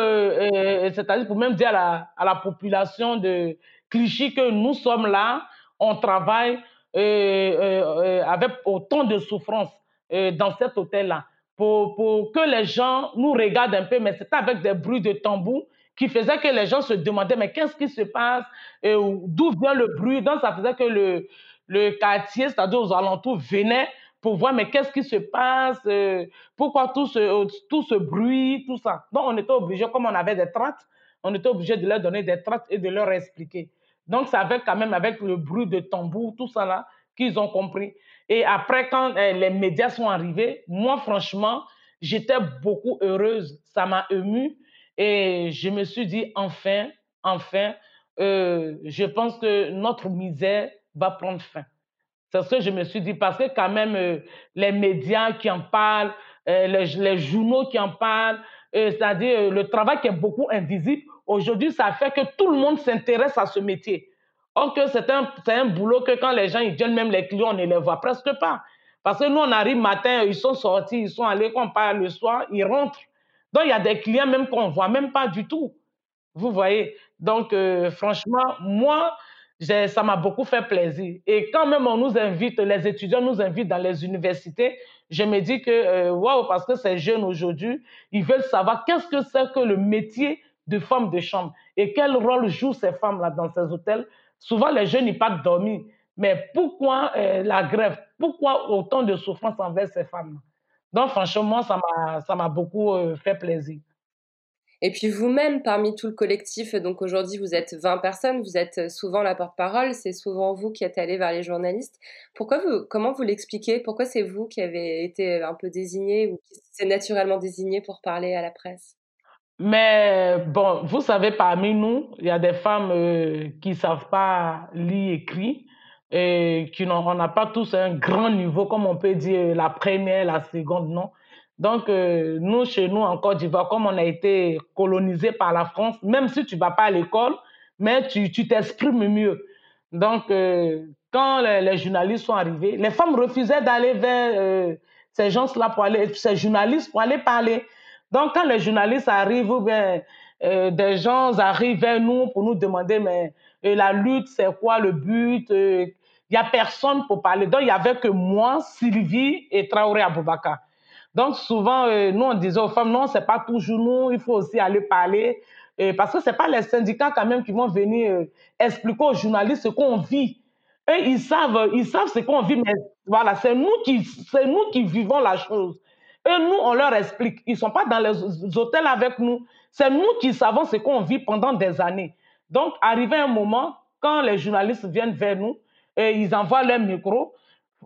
Speaker 3: c'est-à-dire pour même dire à la, à la population de Clichy que nous sommes là, on travaille euh, euh, euh, avec autant de souffrance dans cet hôtel-là. Pour, pour, que les gens nous regardent un peu, mais c'était avec des bruits de tambour qui faisaient que les gens se demandaient, mais qu'est-ce qui se passe? D'où vient le bruit? Donc, ça faisait que le, le quartier, c'est-à-dire aux alentours, venait pour voir, mais qu'est-ce qui se passe Pourquoi tout ce, tout ce bruit, tout ça Donc, on était obligé, comme on avait des tracts, on était obligé de leur donner des tracts et de leur expliquer. Donc, c'est avec quand même avec le bruit de tambour, tout ça là, qu'ils ont compris. Et après, quand euh, les médias sont arrivés, moi, franchement, j'étais beaucoup heureuse. Ça m'a émue. Et je me suis dit, enfin, enfin, euh, je pense que notre misère va prendre fin. C'est ce que je me suis dit, parce que quand même, euh, les médias qui en parlent, les, les, journaux qui en parlent, c'est-à-dire le travail qui est beaucoup invisible, aujourd'hui, ça fait que tout le monde s'intéresse à ce métier. Or c'est un, un, boulot que quand les gens ils viennent, même les clients, on ne les voit presque pas. Parce que nous, on arrive matin, ils sont sortis, ils sont allés, quand on part le soir, ils rentrent. Donc, il y a des clients même qu'on ne voit même pas du tout. Vous voyez? Donc, euh, franchement, moi, ça m'a beaucoup fait plaisir. Et quand même on nous invite, les étudiants nous invitent dans les universités, je me dis que, euh, waouh, parce que ces jeunes aujourd'hui, ils veulent savoir qu'est-ce que c'est que le métier de femme de chambre et quel rôle jouent ces femmes-là dans ces hôtels Souvent, les jeunes n'y pas dormir. Mais pourquoi euh, la grève? Pourquoi autant de souffrance envers ces femmes Donc, franchement, ça m'a beaucoup euh, fait plaisir.
Speaker 7: Et puis vous-même, parmi tout le collectif, donc aujourd'hui vous êtes 20 personnes, vous êtes souvent la porte-parole, c'est souvent vous qui êtes allé vers les journalistes. Pourquoi vous, comment vous l'expliquez? Pourquoi c'est vous qui avez été un peu désigné ou qui s'est naturellement désigné pour parler à la presse?
Speaker 3: Mais bon, vous savez, parmi nous, il y a des femmes euh, qui ne savent pas lire écrit et qui n'ont n'a pas tous un grand niveau, comme on peut dire la première, la seconde, non. Donc, euh, nous, chez nous, en Côte d'Ivoire, comme on a été colonisé par la France, même si tu vas pas à l'école, mais tu t'exprimes mieux. Donc, euh, quand les, journalistes sont arrivés, les femmes refusaient d'aller vers ces gens-là pour aller, ces journalistes pour aller parler. Donc, quand les journalistes arrivent euh, des gens arrivent vers nous pour nous demander, mais euh, la lutte, c'est quoi le but Il euh, n'y a personne pour parler. Donc, il n'y avait que moi, Sylvie et Traoré Aboubaka. Donc, souvent, nous, on disait aux femmes, non, ce n'est pas toujours nous, il faut aussi aller parler. parce que ce n'est pas les syndicats quand même qui vont venir expliquer aux journalistes ce qu'on vit. Eux, ils savent, ils savent ce qu'on vit, mais voilà, c'est nous, qui, nous qui vivons la chose. Et nous, on leur explique. Ils ne sont pas dans les hôtels avec nous. C'est nous qui savons ce qu'on vit pendant des années. Donc, arrivé un moment, quand les journalistes viennent vers nous, et ils envoient leur micro,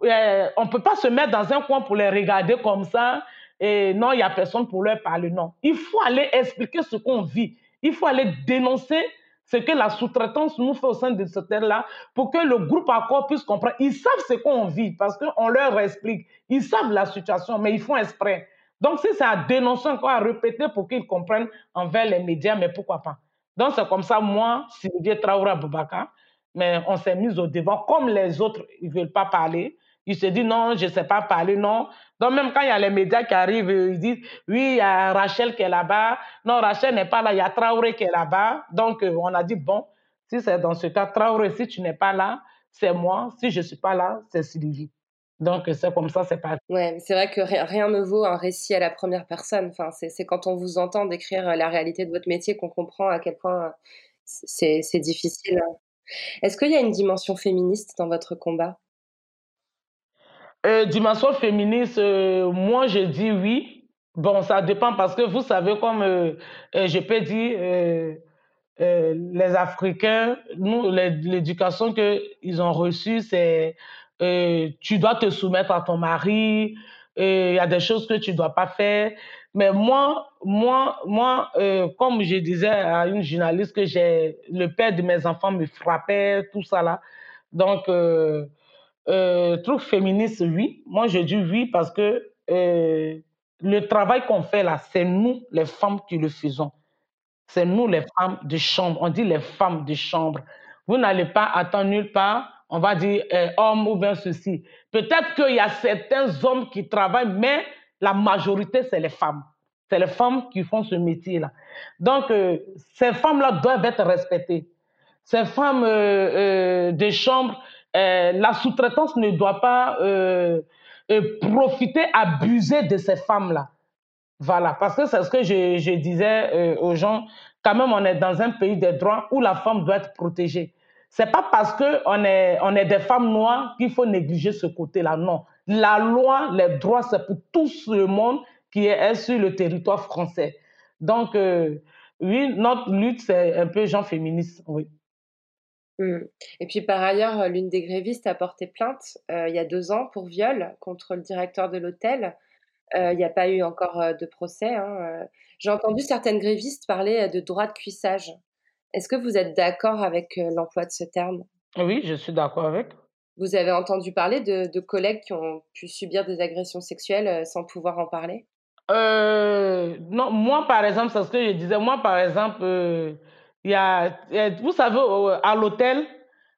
Speaker 3: euh, on ne peut pas se mettre dans un coin pour les regarder comme ça. Et non, il n'y a personne pour leur parler. Non. Il faut aller expliquer ce qu'on vit. Il faut aller dénoncer ce que la sous-traitance nous fait au sein de ce terre-là pour que le groupe accord puisse comprendre. Ils savent ce qu'on vit parce qu'on leur explique. Ils savent la situation, mais ils font exprès. Donc, si c'est à dénoncer encore, à répéter pour qu'ils comprennent envers les médias, mais pourquoi pas Donc, c'est comme ça, moi, Sylvie Traoré Boubacar, mais on s'est mis au devant. Comme les autres, ils ne veulent pas parler, ils se disent non, je ne sais pas parler, non. Donc, même quand il y a les médias qui arrivent, ils disent oui, il y a Rachel qui est là-bas. Non, Rachel n'est pas là, il y a Traoré qui est là-bas. Donc, euh, on a dit bon, si c'est dans ce cas, Traoré, si tu n'es pas là, c'est moi. Si je ne suis pas là, c'est Sylvie. Donc, c'est comme ça, c'est pas.
Speaker 7: Ouais, c'est vrai que rien, ne vaut un récit à la première personne. Enfin, c'est quand on vous entend décrire euh, la réalité de votre métier qu'on comprend à quel point euh, c'est difficile. Est-ce qu'il y a une dimension féministe dans votre combat?
Speaker 3: Euh, dimension féministe, euh, moi je dis oui. Bon, ça dépend parce que vous savez, comme euh, je peux dire, les Africains, nous, l'éducation qu'ils ont reçue, c'est tu dois te soumettre à ton mari, il y a des choses que tu ne dois pas faire. Mais moi, moi, moi comme je disais à une journaliste que j'ai, le père de mes enfants me frappait, tout ça là. Donc, euh, truc féministe, oui. Moi, je dis oui parce que euh, le travail qu'on fait là, c'est nous, les femmes, qui le faisons. C'est nous, les femmes de chambre. On dit les femmes de chambre. Vous n'allez pas attendre nulle part. On va dire euh, homme ou bien ceci. Peut-être qu'il y a certains hommes qui travaillent, mais la majorité, c'est les femmes. C'est les femmes qui font ce métier-là. Donc, euh, ces femmes-là doivent être respectées. Ces femmes de chambre, euh, la sous-traitance ne doit pas euh, euh, profiter, abuser de ces femmes-là. Voilà, parce que c'est ce que je, disais aux gens. Quand même, on est dans un pays des droits où la femme doit être protégée. C'est pas parce qu'on est, on est des femmes noires qu'il faut négliger ce côté-là. Non. La loi, les droits, c'est pour tout le monde qui est sur le territoire français. Donc, oui, notre lutte, c'est un peu genre féministe, oui.
Speaker 7: Mmh. Et puis par ailleurs, l'une des grévistes a porté plainte il y a deux ans pour viol contre le directeur de l'hôtel. Il n'y a pas eu encore de procès. Hein, J'ai entendu certaines grévistes parler de droit de cuissage. Est-ce que vous êtes d'accord avec l'emploi de ce terme?
Speaker 3: Oui, je suis d'accord avec.
Speaker 7: Vous avez entendu parler de, collègues qui ont pu subir des agressions sexuelles sans pouvoir en parler?
Speaker 3: Euh, Non, moi par exemple, c'est ce que je disais. Moi par exemple, il y a, vous savez, à l'hôtel,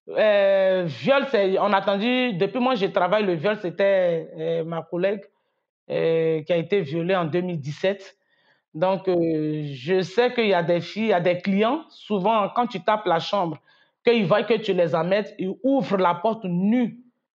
Speaker 3: euh, viol, on a attendu, depuis moi je travaille, le viol, c'était euh, ma collègue euh, qui a été violée en 2017. Donc, euh, je sais qu'il y a des filles, il y a des clients, souvent quand tu tapes la chambre, qu'ils voient que tu les amènes, ils ouvrent la porte nue,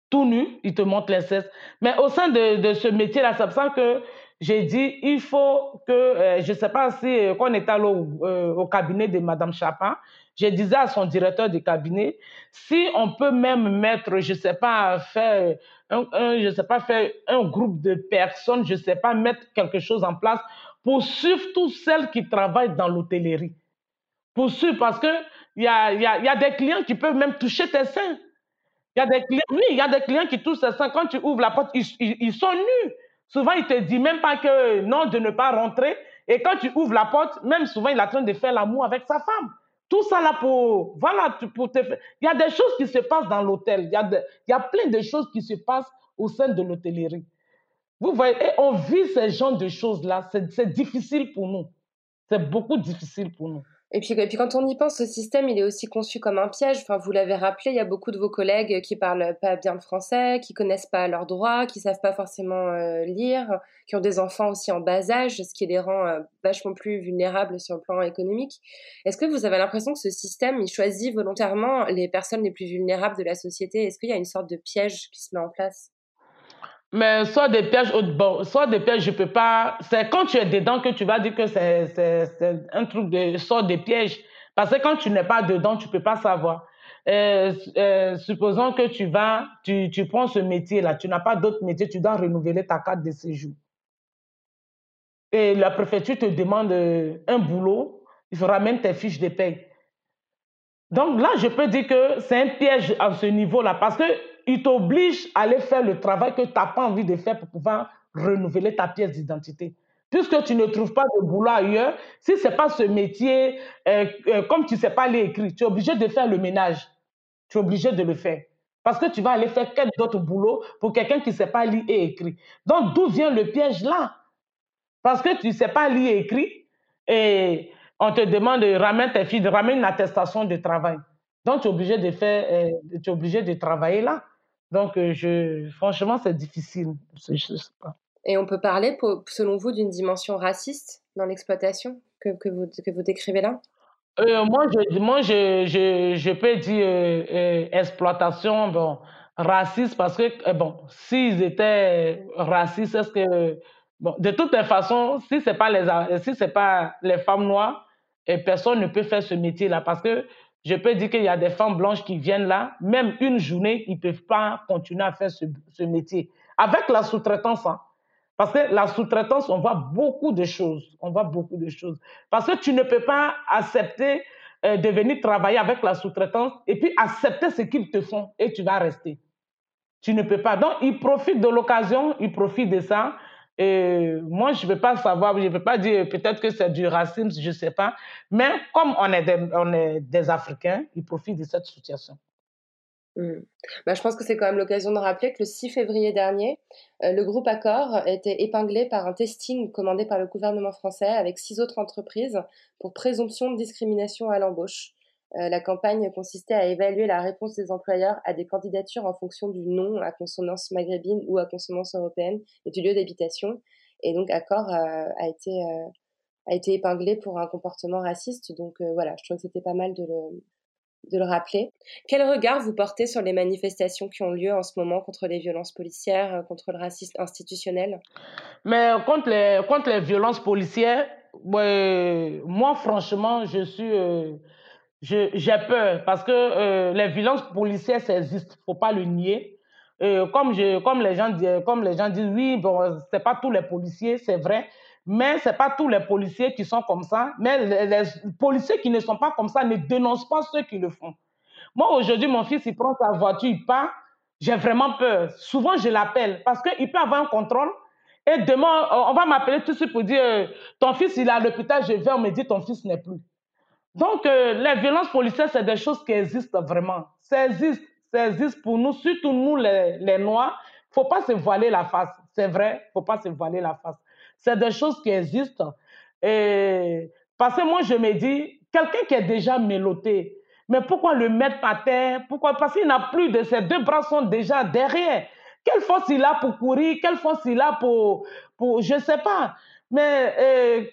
Speaker 3: tout nu, ils te montrent les cesses. Mais au sein de, de ce métier-là, c'est pour ça que j'ai dit, il faut que, euh, je ne sais pas si, euh, quand on était allé au, cabinet de Mme Chapin, je disais à son directeur de cabinet, si on peut même mettre, je ne sais pas, faire un, je sais pas, faire un groupe de personnes, je ne sais pas, mettre quelque chose en place pour toutes celles qui travaillent dans l'hôtellerie. Pour suivre, parce qu'il y a, y, a, y a des clients qui peuvent même toucher tes seins. Il y a des clients, oui, il y a des clients qui touchent tes seins. Quand tu ouvres la porte, ils, ils, ils sont nus. Souvent, il te dit même pas que non, de ne pas rentrer. Et quand tu ouvres la porte, même souvent, il est en train de faire l'amour avec sa femme. Tout ça là pour, voilà, pour te faire. Il y a des choses qui se passent dans l'hôtel. Il, il y a plein de choses qui se passent au sein de l'hôtellerie. Vous voyez, on vit ces genres de choses-là. C'est difficile pour nous. C'est beaucoup difficile pour nous.
Speaker 7: Et puis, et puis, quand on y pense, ce système, il est aussi conçu comme un piège. Enfin, vous l'avez rappelé, il y a beaucoup de vos collègues qui parlent pas bien le français, qui connaissent pas leurs droits, qui savent pas forcément euh, lire, qui ont des enfants aussi en bas âge, ce qui les rend euh, vachement plus vulnérables sur le plan économique. Est-ce que vous avez l'impression que ce système, il choisit volontairement les personnes les plus vulnérables de la société? Est-ce qu'il y a une sorte de piège qui se met en place?
Speaker 3: Mais soit des pièges, bon, soit des pièges, je peux pas. C'est quand tu es dedans que tu vas dire que c'est un truc de soit des pièges. Parce que quand tu n'es pas dedans, tu peux pas savoir. Euh, euh, supposons que tu vas, tu, tu prends ce métier-là, tu n'as pas d'autre métier, tu dois renouveler ta carte de séjour. Et la préfecture te demande euh, un boulot, il faut ramener tes fiches de paie. Donc là, je peux dire que c'est un piège à ce niveau-là parce que il t'oblige à aller faire le travail que tu n'as pas envie de faire pour pouvoir renouveler ta pièce d'identité. Puisque tu ne trouves pas de boulot ailleurs, si ce n'est pas ce métier, euh, euh, comme tu ne sais pas lire écrire, tu es obligé de faire le ménage. Tu es obligé de le faire. Parce que tu vas aller faire quel autre boulot pour quelqu'un qui ne sait pas lire et écrire. Donc, d'où vient le piège là? Parce que tu ne sais pas lire et écrire et on te demande de ramener tes filles, de ramener une attestation de travail. Donc, tu es obligé de faire, euh, tu es obligé de travailler là. Donc, euh, je, franchement, c'est difficile. Je, sais pas.
Speaker 7: Et on peut parler, selon vous, d'une dimension raciste dans l'exploitation que, que, vous, que vous décrivez là?
Speaker 3: Euh, Moi, je, moi je, je, je peux dire euh, euh exploitation bon, raciste parce que, bon, s'ils étaient racistes, est-ce que. Bon, de toutes les façons, si ce n'est pas, les, si pas les femmes noires, personne ne peut faire ce métier-là parce que je peux dire qu'il y a des femmes blanches qui viennent là, même une journée, ils ne peuvent pas continuer à faire ce, métier. Avec la sous-traitance, hein. parce que la sous-traitance, on voit beaucoup de choses. On voit beaucoup de choses. Parce que tu ne peux pas accepter euh, de venir travailler avec la sous-traitance et puis accepter ce qu'ils te font et tu vas rester. Tu ne peux pas. Donc, ils profitent de l'occasion, ils profitent de ça. Et moi, je ne peux pas savoir, je ne peux pas dire peut-être que c'est du racisme, je ne sais pas. Mais comme on est des, Africains, ils profitent de cette situation.
Speaker 7: Mmh. Je pense que c'est quand même l'occasion de rappeler que le 6 février dernier, euh, le groupe Accor a été épinglé par un testing commandé par le gouvernement français avec six autres entreprises pour présomption de discrimination à l'embauche. Euh, la campagne consistait à évaluer la réponse des employeurs à des candidatures en fonction du nom à consonance maghrébine ou à consonance européenne et du lieu d'habitation. Et donc, Accor euh, a, été, euh, a été épinglé pour un comportement raciste. Donc voilà, je trouve que c'était pas mal de le, de le rappeler. Quel regard vous portez sur les manifestations qui ont lieu en ce moment contre les violences policières, contre le racisme institutionnel?
Speaker 3: Mais contre les, contre les violences policières, moi, franchement, je suis j'ai peur parce que euh, les violences policières, ça existe, faut pas le nier. Euh, comme, je, comme, les gens, comme les gens disent, oui, bon, c'est pas tous les policiers, c'est vrai, Mais ce n'est pas tous les policiers qui sont comme ça. Mais les, policiers qui ne sont pas comme ça ne dénoncent pas ceux qui le font. Moi, aujourd'hui, mon fils, il prend sa voiture, il part. J'ai vraiment peur. Souvent, je l'appelle parce qu'il peut avoir un contrôle. Et demain, on va m'appeler tout de suite pour dire euh, Ton fils, il est à l'hôpital, je vais, on me dit Ton fils n'est plus. Donc, euh, les violences policières, c'est des choses qui existent vraiment. Ça existe, ça existe pour nous, surtout nous, les, Noirs. Il ne faut pas se voiler la face. C'est vrai, il ne faut pas se voiler la face. C'est des choses qui existent. Et parce que moi, je me dis, quelqu'un qui est déjà méloté, mais pourquoi le mettre par terre? Pourquoi? Parce qu'il n'a plus de ses deux bras sont déjà derrière. Quelle force il a pour courir? Quelle force il a pour, pour je ne sais pas. Mais euh,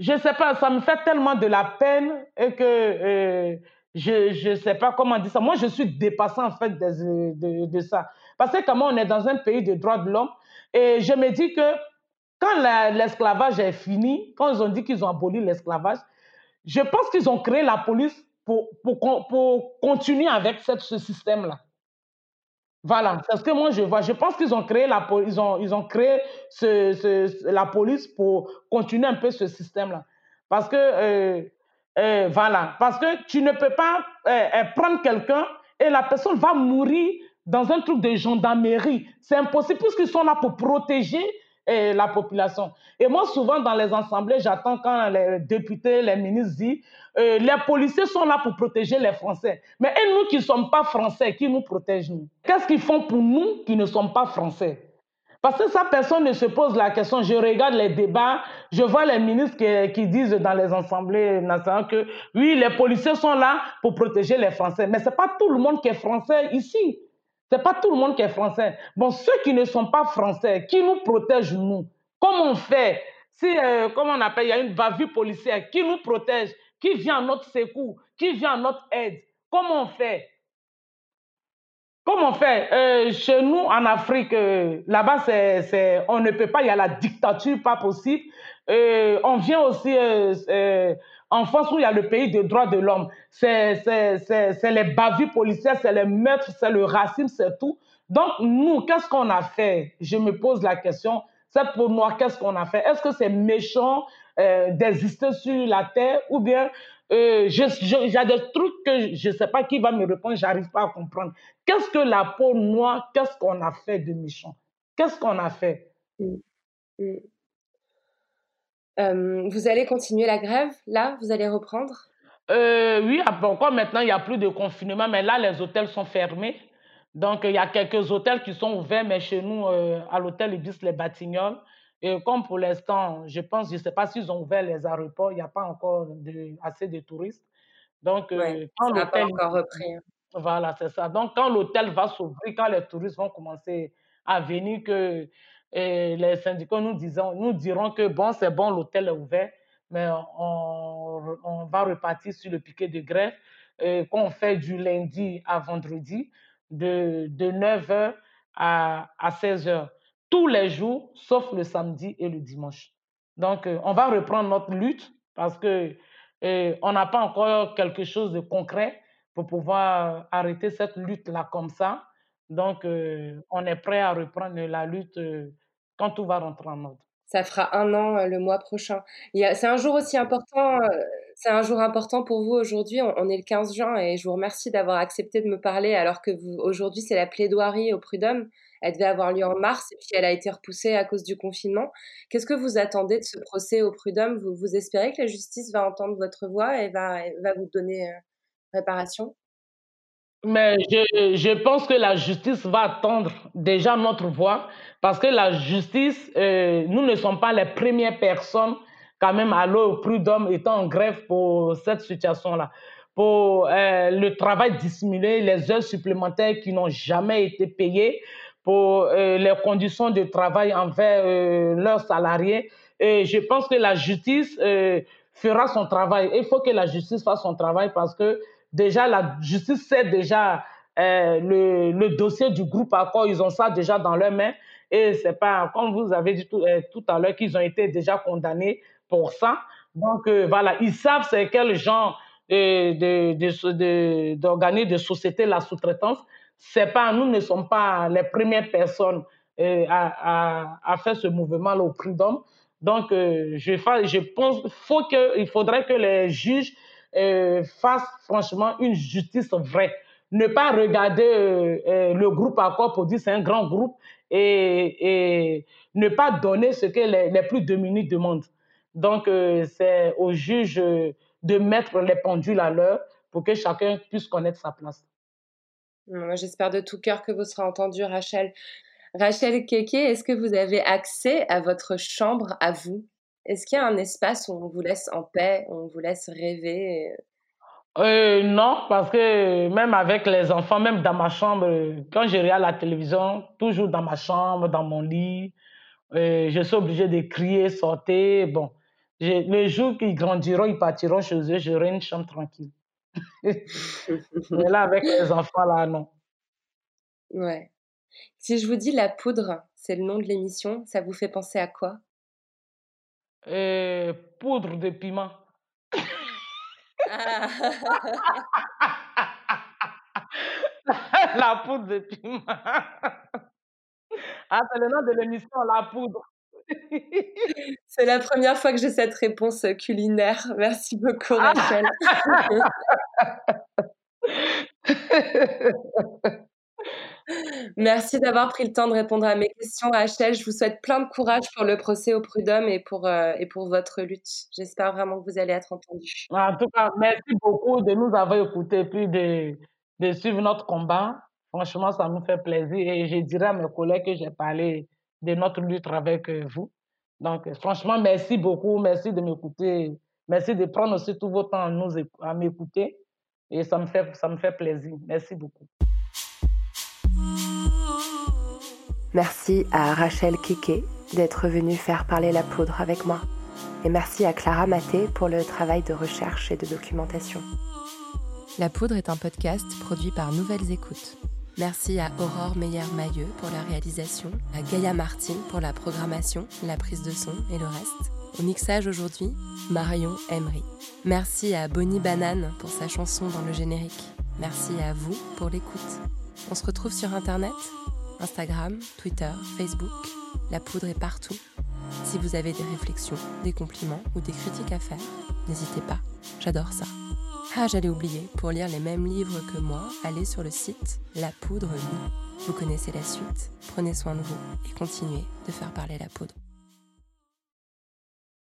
Speaker 3: je ne sais pas, ça me fait tellement de la peine et que euh, je ne sais pas comment dire ça. Moi, je suis dépassé en fait de, de, de ça. Parce que comment on est dans un pays de droits de l'homme, et je me dis que quand l'esclavage est fini, quand ils ont dit qu'ils ont aboli l'esclavage, je pense qu'ils ont créé la police pour, pour, pour continuer avec cette, ce système-là. Voilà, c'est ce que moi je vois. Je pense qu'ils ont créé la ils ont, ils ont créé ce, ce, la police pour continuer un peu ce système-là. Parce que euh, euh, voilà, parce que tu ne peux pas euh, prendre quelqu'un et la personne va mourir dans un truc de gendarmerie. C'est impossible puisqu'ils sont là pour protéger la population. Et moi, souvent, dans les assemblées, j'attends quand les députés, les ministres disent euh, les policiers sont là pour protéger les Français. Mais et nous qui ne sommes pas Français, qui nous protègent, nous? Qu'est-ce qu'ils font pour nous qui ne sommes pas Français? Parce que ça, personne ne se pose la question. Je regarde les débats, je vois les ministres qui, qui, disent dans les assemblées nationales que oui, les policiers sont là pour protéger les Français. Mais ce n'est pas tout le monde qui est français ici. Ce n'est pas tout le monde qui est français. Bon, ceux qui ne sont pas français, qui nous protègent, nous, comment on fait Si, euh, comment on appelle, il y a une bavure policière, qui nous protège Qui vient à notre secours Qui vient à notre aide Comment on fait? Comment on fait? Euh, Chez nous, en Afrique, euh, là-bas, c'est, on ne peut pas, il y a la dictature, pas possible. on vient aussi en France, où il y a le pays des droits de l'homme, c'est les bavures policières, c'est les meurtres, c'est le racisme, c'est tout. Donc, nous, qu'est-ce qu'on a fait? Je me pose la question, cette peau noire, qu'est-ce qu'on a fait? Est-ce que c'est méchant euh, d'exister sur la terre ou bien euh, a des trucs que je ne sais pas qui va me répondre, j'arrive pas à comprendre. Qu'est-ce que la peau noire, qu'est-ce qu'on a fait de méchant? Qu'est-ce qu'on a fait? Mm. Mm.
Speaker 7: Euh, vous allez continuer la grève là Vous allez reprendre?
Speaker 3: Euh, Oui, ah, encore maintenant, il n'y a plus de confinement, mais là, les hôtels sont fermés. Donc, il y a quelques hôtels qui sont ouverts, mais chez nous, euh, à l'hôtel Ibis Les Batignolles, et comme pour l'instant, je pense, je ne sais pas s'ils ont ouvert les aéroports, il n'y a pas encore de, assez de touristes. Donc,
Speaker 7: quand l'hôtel. encore repris. Hein.
Speaker 3: Voilà, c'est ça. Donc, quand l'hôtel va s'ouvrir, quand les touristes vont commencer à venir, que et les syndicats nous, disons, nous diront que bon, c'est bon, l'hôtel est ouvert, mais on, va repartir sur le piquet de grève qu'on fait du lundi à vendredi de, de 9h à, à 16h, tous les jours, sauf le samedi et le dimanche. Donc, euh, on va reprendre notre lutte parce que on n'a pas encore quelque chose de concret pour pouvoir arrêter cette lutte-là comme ça. Donc, euh, on est prêt à reprendre la lutte euh, quand tout va rentrer en ordre.
Speaker 7: Ça fera un an le mois prochain. C'est un jour aussi important. Euh, c'est un jour important pour vous aujourd'hui. On, est le 15 juin et je vous remercie d'avoir accepté de me parler alors que aujourd'hui c'est la plaidoirie au prud'homme. Elle devait avoir lieu en mars et puis elle a été repoussée à cause du confinement. Qu'est-ce que vous attendez de ce procès au prud'homme? Vous, vous espérez que la justice va entendre votre voix et va, va vous donner réparation?
Speaker 3: Mais je, je, pense que la justice va attendre déjà notre voix parce que la justice, euh, nous ne sommes pas les premières personnes quand même à l'eau prud'homme étant en grève pour cette situation-là. Pour euh, le travail dissimulé, les heures supplémentaires qui n'ont jamais été payées, pour euh, les conditions de travail envers leurs salariés. Et je pense que la justice fera son travail. Il faut que la justice fasse son travail parce que déjà, la justice sait déjà euh, le, le, dossier du groupe Accord, ils ont ça déjà dans leurs mains. Et c'est pas, comme vous avez dit tout, euh, tout à l'heure, qu'ils ont été déjà condamnés pour ça. Donc, euh, voilà, ils savent c'est quel genre de, de, de, de, société la sous-traitance. C'est pas, nous ne sommes pas les premières personnes à, à, faire ce mouvement-là au prix d'homme. Donc, je, je pense faut que, il faudrait que les juges euh, fassent franchement une justice vraie. Ne pas regarder euh, le groupe Accord pour dire c'est un grand groupe et, ne pas donner ce que les, les plus démunis demandent. Donc, c'est aux juges de mettre les pendules à l'heure pour que chacun puisse connaître sa place.
Speaker 7: J'espère de tout cœur que vous serez entendu, Rachel. Rachel Keke, est-ce que vous avez accès à votre chambre à vous? Est-ce qu'il y a un espace où on vous laisse en paix, où on vous laisse rêver
Speaker 3: euh, non, parce que même avec les enfants, même dans ma chambre, quand je regarde la télévision, toujours dans ma chambre, dans mon lit, euh, je suis obligée de crier, sauter. Bon, le jour qu'ils grandiront, ils partiront chez eux, j'aurai une chambre tranquille. Mais là, avec les enfants, là, non.
Speaker 7: Ouais. Si je vous dis la poudre, c'est le nom de l'émission, ça vous fait penser à quoi?
Speaker 3: Euh, Poudre de piment. Ah. la poudre de piment. Ah, c'est le nom de l'émission, la poudre.
Speaker 7: C'est la première fois que j'ai cette réponse culinaire. Merci beaucoup, ah. Merci d'avoir pris le temps de répondre à mes questions, Rachel. Je vous souhaite plein de courage pour le procès au prud'homme et pour, euh, et pour votre lutte. J'espère vraiment que vous allez être entendu.
Speaker 3: En tout cas, merci beaucoup de nous avoir écoutés puis de, de suivre notre combat. Franchement, ça nous fait plaisir et je dirais à mes collègues que j'ai parlé de notre lutte avec euh, vous. Donc, franchement, merci beaucoup. Merci de m'écouter. Merci de prendre aussi tout votre temps à, à m'écouter. Et ça me, fait, ça me fait plaisir. Merci beaucoup.
Speaker 7: Merci à Rachel Keke d'être venue faire parler la poudre avec moi. Et merci à Clara Maté pour le travail de recherche et de documentation. La poudre est un podcast produit par Nouvelles Écoutes. Merci à Aurore Meyer-Mailleux pour la réalisation, à Gaïa Martin pour la programmation, la prise de son et le reste. Au mixage aujourd'hui, Marion Emery. Merci à Bonnie Banane pour sa chanson dans le générique. Merci à vous pour l'écoute. On se retrouve sur Internet, Instagram, Twitter, Facebook. La poudre est partout. Si vous avez des réflexions, des compliments ou des critiques à faire, n'hésitez pas. J'adore ça. Ah, j'allais oublier, pour lire les mêmes livres que moi, allez sur le site La Poudre Lit. Vous connaissez la suite. Prenez soin de vous et continuez de faire parler la poudre.